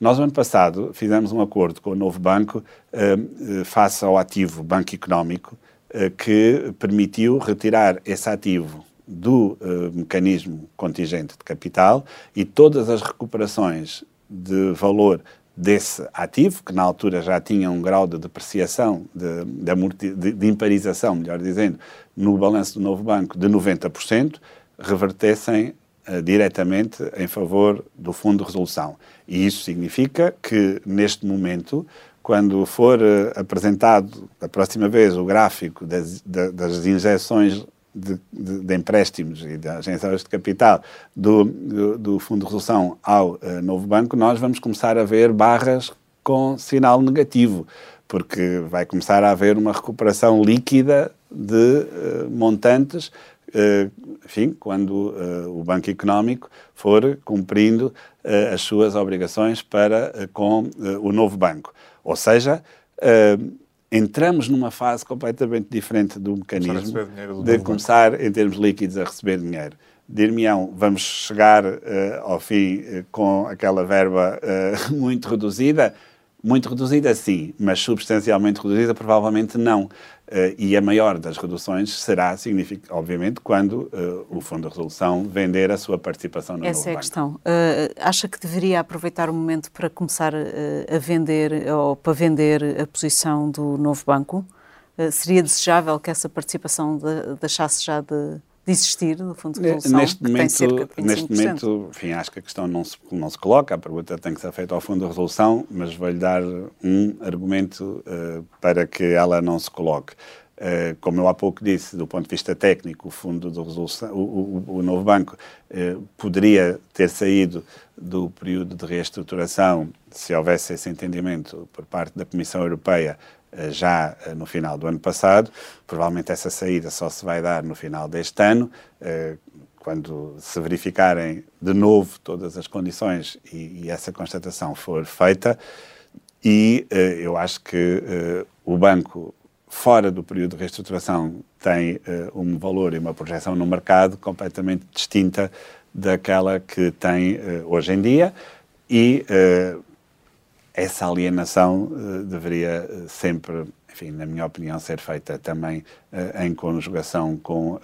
Nós, no ano passado, fizemos um acordo com o novo banco uh, face ao ativo banco económico, uh, que permitiu retirar esse ativo do uh, mecanismo contingente de capital e todas as recuperações de valor desse ativo, que na altura já tinha um grau de depreciação, de, de, de imparização, melhor dizendo, no balanço do novo banco de 90%, revertessem uh, diretamente em favor do Fundo de Resolução. E isso significa que, neste momento, quando for uh, apresentado a próxima vez o gráfico das, das injeções de, de, de, empréstimos e de agências de capital do, do, do, Fundo de Resolução ao uh, novo banco, nós vamos começar a ver barras com sinal negativo, porque vai começar a haver uma recuperação líquida de uh, montantes, uh, enfim, quando o Banco Económico for cumprindo as suas obrigações para com o novo banco. Ou seja, entramos numa fase completamente diferente do mecanismo do de começar, em termos líquidos, a receber dinheiro. Dir-me-ão, vamos chegar uh, ao fim uh, com aquela verba uh, [LAUGHS] muito reduzida? Muito reduzida, sim, mas substancialmente reduzida, provavelmente não. Uh, e a maior das reduções será, obviamente, quando uh, o Fundo de Resolução vender a sua participação no Essa é a questão. Uh, acha que deveria aproveitar o momento para começar a vender ou para vender a posição do novo banco? seria desejável que essa participação de, deixasse já de de existir do Fundo de Resolução, neste que momento, tem cerca de 25%. Neste momento, enfim, acho que a questão não se, não se coloca, a pergunta tem que ser feita ao Fundo de Resolução, mas vou-lhe dar um argumento uh, para que ela não se coloque. Uh, como eu há pouco disse, do ponto de vista técnico, o Fundo de Resolução, o, o, o novo banco uh, poderia ter saído do período de reestruturação se houvesse esse entendimento por parte da Comissão Europeia eh, já eh, no final do ano passado. Provavelmente essa saída só se vai dar no final deste ano, eh, quando se verificarem de novo todas as condições e, essa constatação for feita. E eu acho que o banco fora do período de reestruturação, tem um valor e uma projeção no mercado completamente distinta daquela que tem hoje em dia e essa alienação deveria sempre, enfim, na minha opinião, ser feita também em conjugação com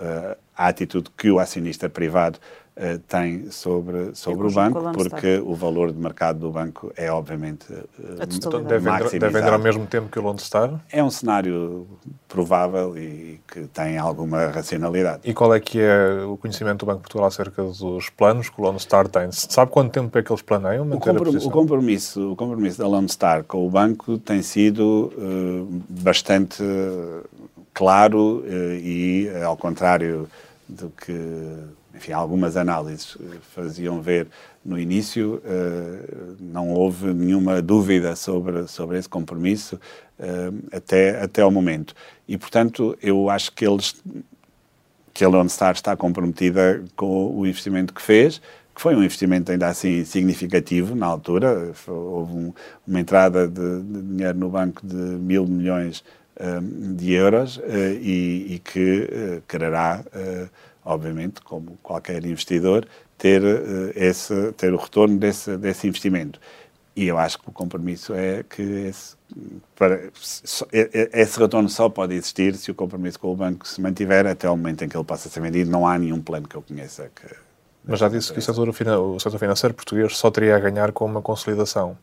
a atitude que o acionista privado uh, tem sobre, sobre o banco, porque o valor de mercado do banco é obviamente uh, deve, vender, deve vender ao mesmo tempo que o Lone Star? É um cenário provável e que tem alguma racionalidade. E qual é que é o conhecimento do Banco de Portugal acerca dos planos que o Lone Star tem? Sabe quanto tempo é que eles planeiam o, comprom o compromisso, o compromisso da Lone Star com o banco tem sido uh, bastante claro e, ao contrário do que enfim, algumas análises eh, faziam ver no início, uh, não houve nenhuma dúvida sobre, sobre esse compromisso uh, até, até ao momento. E, portanto, eu acho que eles que a Lone Star está comprometida com o investimento que fez, que foi um investimento ainda assim significativo na altura. Houve um, uma entrada de, de, dinheiro no banco de mil milhões de euros e, e, que quererá obviamente, como qualquer investidor, ter, uh, esse, ter o retorno desse, desse investimento. E eu acho que o compromisso é que esse, para, esse retorno só pode existir se o compromisso com o banco se mantiver até o momento em que ele possa ser vendido. Não há nenhum plano que eu conheça que. Mas já disse que o setor, o setor financeiro português só teria a ganhar com uma consolidação.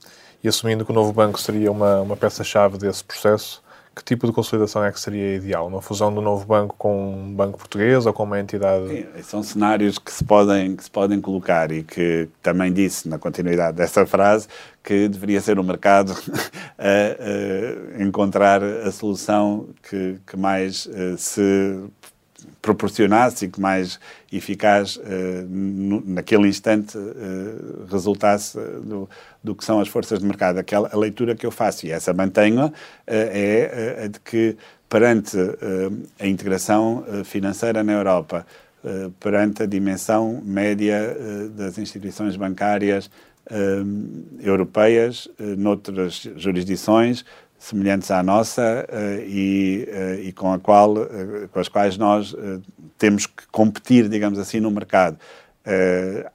E assumindo que o novo banco seria uma, uma peça-chave desse processo, que tipo de consolidação é que seria ideal? Uma fusão do novo banco com um banco português ou com uma entidade? são cenários que se, podem, que se podem colocar e que também disse na continuidade dessa frase que deveria ser o mercado [LAUGHS] a, a encontrar a solução que, que mais uh, se proporcionasse e que mais eficaz no, naquele instante uh, resultasse do, do, que são as forças de mercado. Aquela a leitura que eu faço, e essa mantenho, uh, é a de que perante a integração financeira na Europa, perante a dimensão média das instituições bancárias europeias, noutras jurisdições, semelhantes à nossa uh, e, uh, e, com, a qual, uh, com as quais nós temos que competir, digamos assim, no mercado.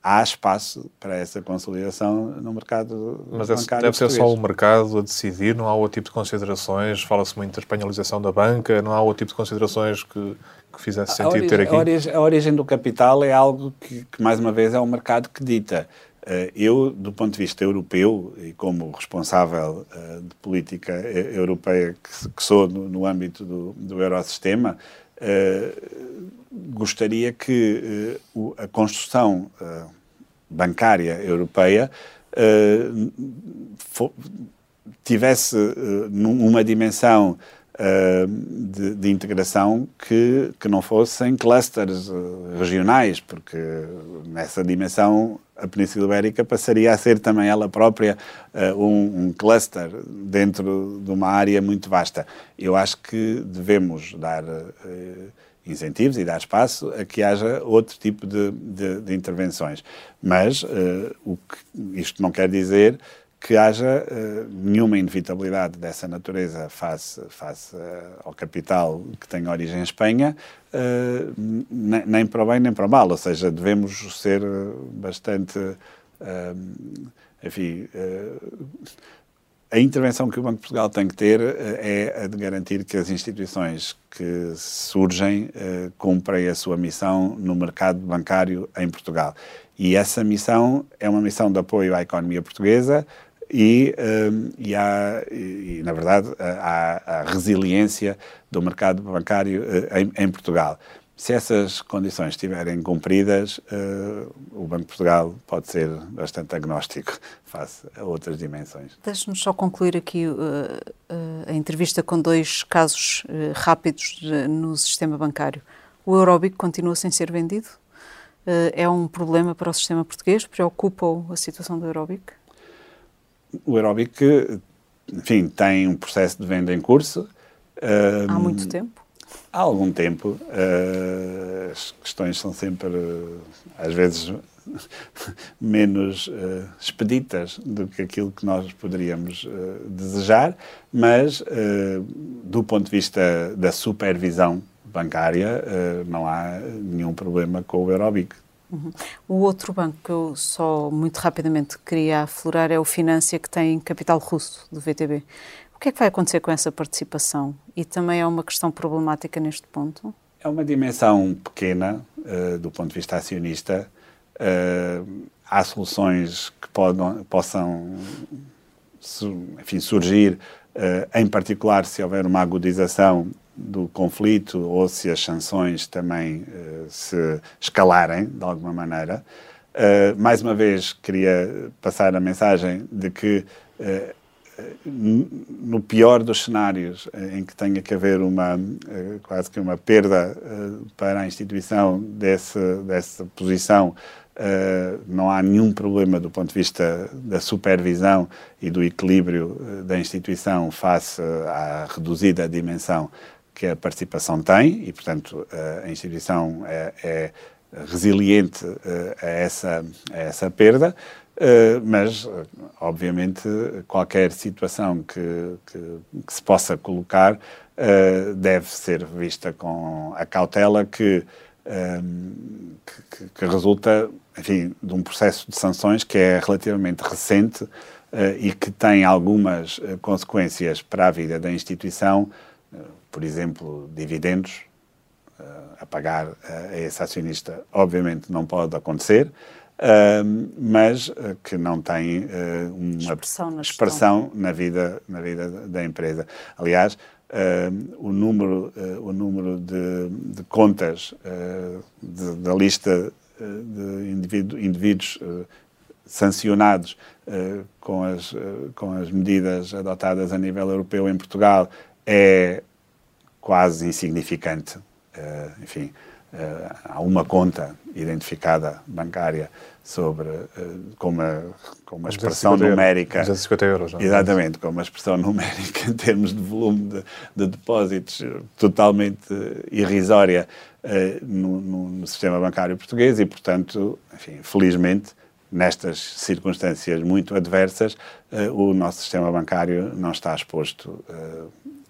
há espaço para essa consolidação no mercado Mas deve português. ser só o mercado a decidir, não há outro tipo de considerações, fala-se muito da espanholização da banca, não há outro tipo de considerações que, que fizesse sentido origem, ter aqui? A origem, a origem, do capital é algo que, que, mais uma vez, é o mercado que dita. Eh, eu, do ponto de vista europeu, e como responsável eh, de política europeia que sou no âmbito do, do Eurosistema, eh, gostaria que a construção bancária europeia tivesse uma dimensão de, de, integração que, que não fossem clusters regionais, porque nessa dimensão a Península Ibérica passaria a ser também ela própria uh, um, um, cluster dentro de uma área muito vasta. Eu acho que devemos dar uh, incentivos e dar espaço a que haja outro tipo de, de, de intervenções. Mas uh, o que, isto não quer dizer que haja uh, nenhuma inevitabilidade dessa natureza face, face uh, ao capital que tem origem em Espanha, uh, nem para o bem nem para o mal. Ou seja, devemos ser bastante. enfim. a intervenção que o Banco de Portugal tem que ter é a de garantir que as instituições que surgem cumprem a sua missão no mercado bancário em Portugal. E essa missão é uma missão de apoio à economia portuguesa, e, um, e, há, e, na verdade, há a resiliência do mercado bancário uh, em, em, Portugal. Se essas condições estiverem cumpridas, uh, o Banco de Portugal pode ser bastante agnóstico [LAUGHS] face a outras dimensões. Deixe-nos só concluir aqui uh, a entrevista com dois casos rápidos no sistema bancário. O Eurobic continua sem ser vendido? é um problema para o sistema português? Preocupa-o a situação do Eurobic? O Aerobic, enfim, tem um processo de venda em curso. Há muito tempo? há algum tempo. Uh, as questões são sempre, uh, às vezes, [LAUGHS] menos uh, expeditas do que aquilo que nós poderíamos desejar, mas do ponto de vista da supervisão bancária, não há nenhum problema com o Eurobic. Uhum. O outro banco que eu só muito rapidamente queria aflorar é o Finância, que tem capital russo do VTB que é que vai acontecer com essa participação? E também é uma questão problemática neste ponto? É uma dimensão pequena uh, do ponto de vista acionista. Uh, há soluções que podam, possam enfim, surgir, uh, em particular se houver uma agudização do conflito ou se as sanções também se escalarem de alguma maneira. mais uma vez, queria passar a mensagem de que no pior dos cenários, em que tenha que haver uma quase que uma perda para a instituição desse, dessa posição, não há nenhum problema do ponto de vista da supervisão e do equilíbrio da instituição face à reduzida dimensão que a participação tem e, portanto, a instituição é, é resiliente a essa, a essa perda. Uh, mas, obviamente, qualquer situação que, que, que se possa colocar deve ser vista com a cautela que, um, que, que, resulta, enfim, de um processo de sanções que é relativamente recente e que tem algumas consequências para a vida da instituição, por exemplo, dividendos a pagar a esse acionista, obviamente não pode acontecer mas uh, que não tem uma expressão, na, expressão na, vida, na vida da empresa. Aliás, o número, o número de, de contas de, da lista de indivíduo, indivíduos sancionados com, as, com as medidas adotadas a nível europeu em Portugal é quase insignificante. enfim, há uma conta identificada bancária sobre uh, com uma com uma expressão numérica 250 euros não? É? exatamente com uma expressão [LAUGHS] numérica em termos de volume de, de depósitos totalmente irrisória uh, no, no, no, sistema bancário português e portanto enfim felizmente nestas circunstâncias muito adversas uh, o nosso sistema bancário não está exposto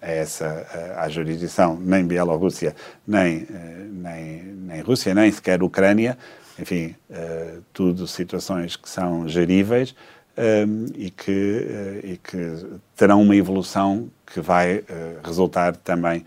a essa à jurisdição nem Bielorrússia nem nem nem Rússia nem sequer Ucrânia. Enfim, uh, tudo situações que são geríveis ehm, e, que, e que terão uma evolução que vai resultar também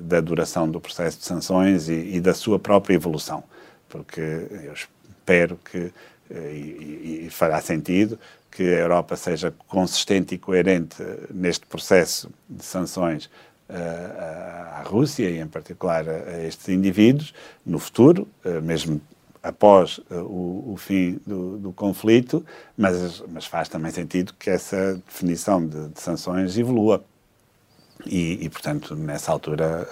da duração do processo de sanções e, e, da sua própria evolução, porque eu espero que, e, e fará sentido, que a Europa seja consistente e coerente neste processo de sanções à Rússia e, em particular, a estes indivíduos no futuro, mesmo após uh, o, o, fim do, do, conflito, mas, mas faz também sentido que essa definição de, de sanções evolua. E, e, portanto, nessa altura,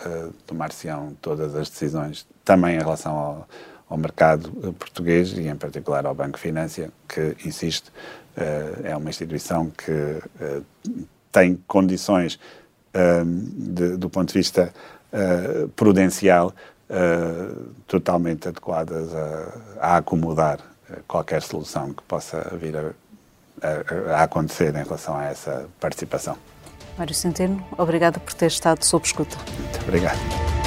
tomar-se-ão todas as decisões, também em relação ao, ao mercado uh, português e, em particular, ao Banco Finância, que, insisto, uh, é uma instituição que tem condições, de, do ponto de vista prudencial, totalmente adequadas a, a, acomodar eh, qualquer solução que possa vir a, a, a acontecer em relação a essa participação. Mário Centeno, obrigada por ter estado sob escuta. Muito obrigado.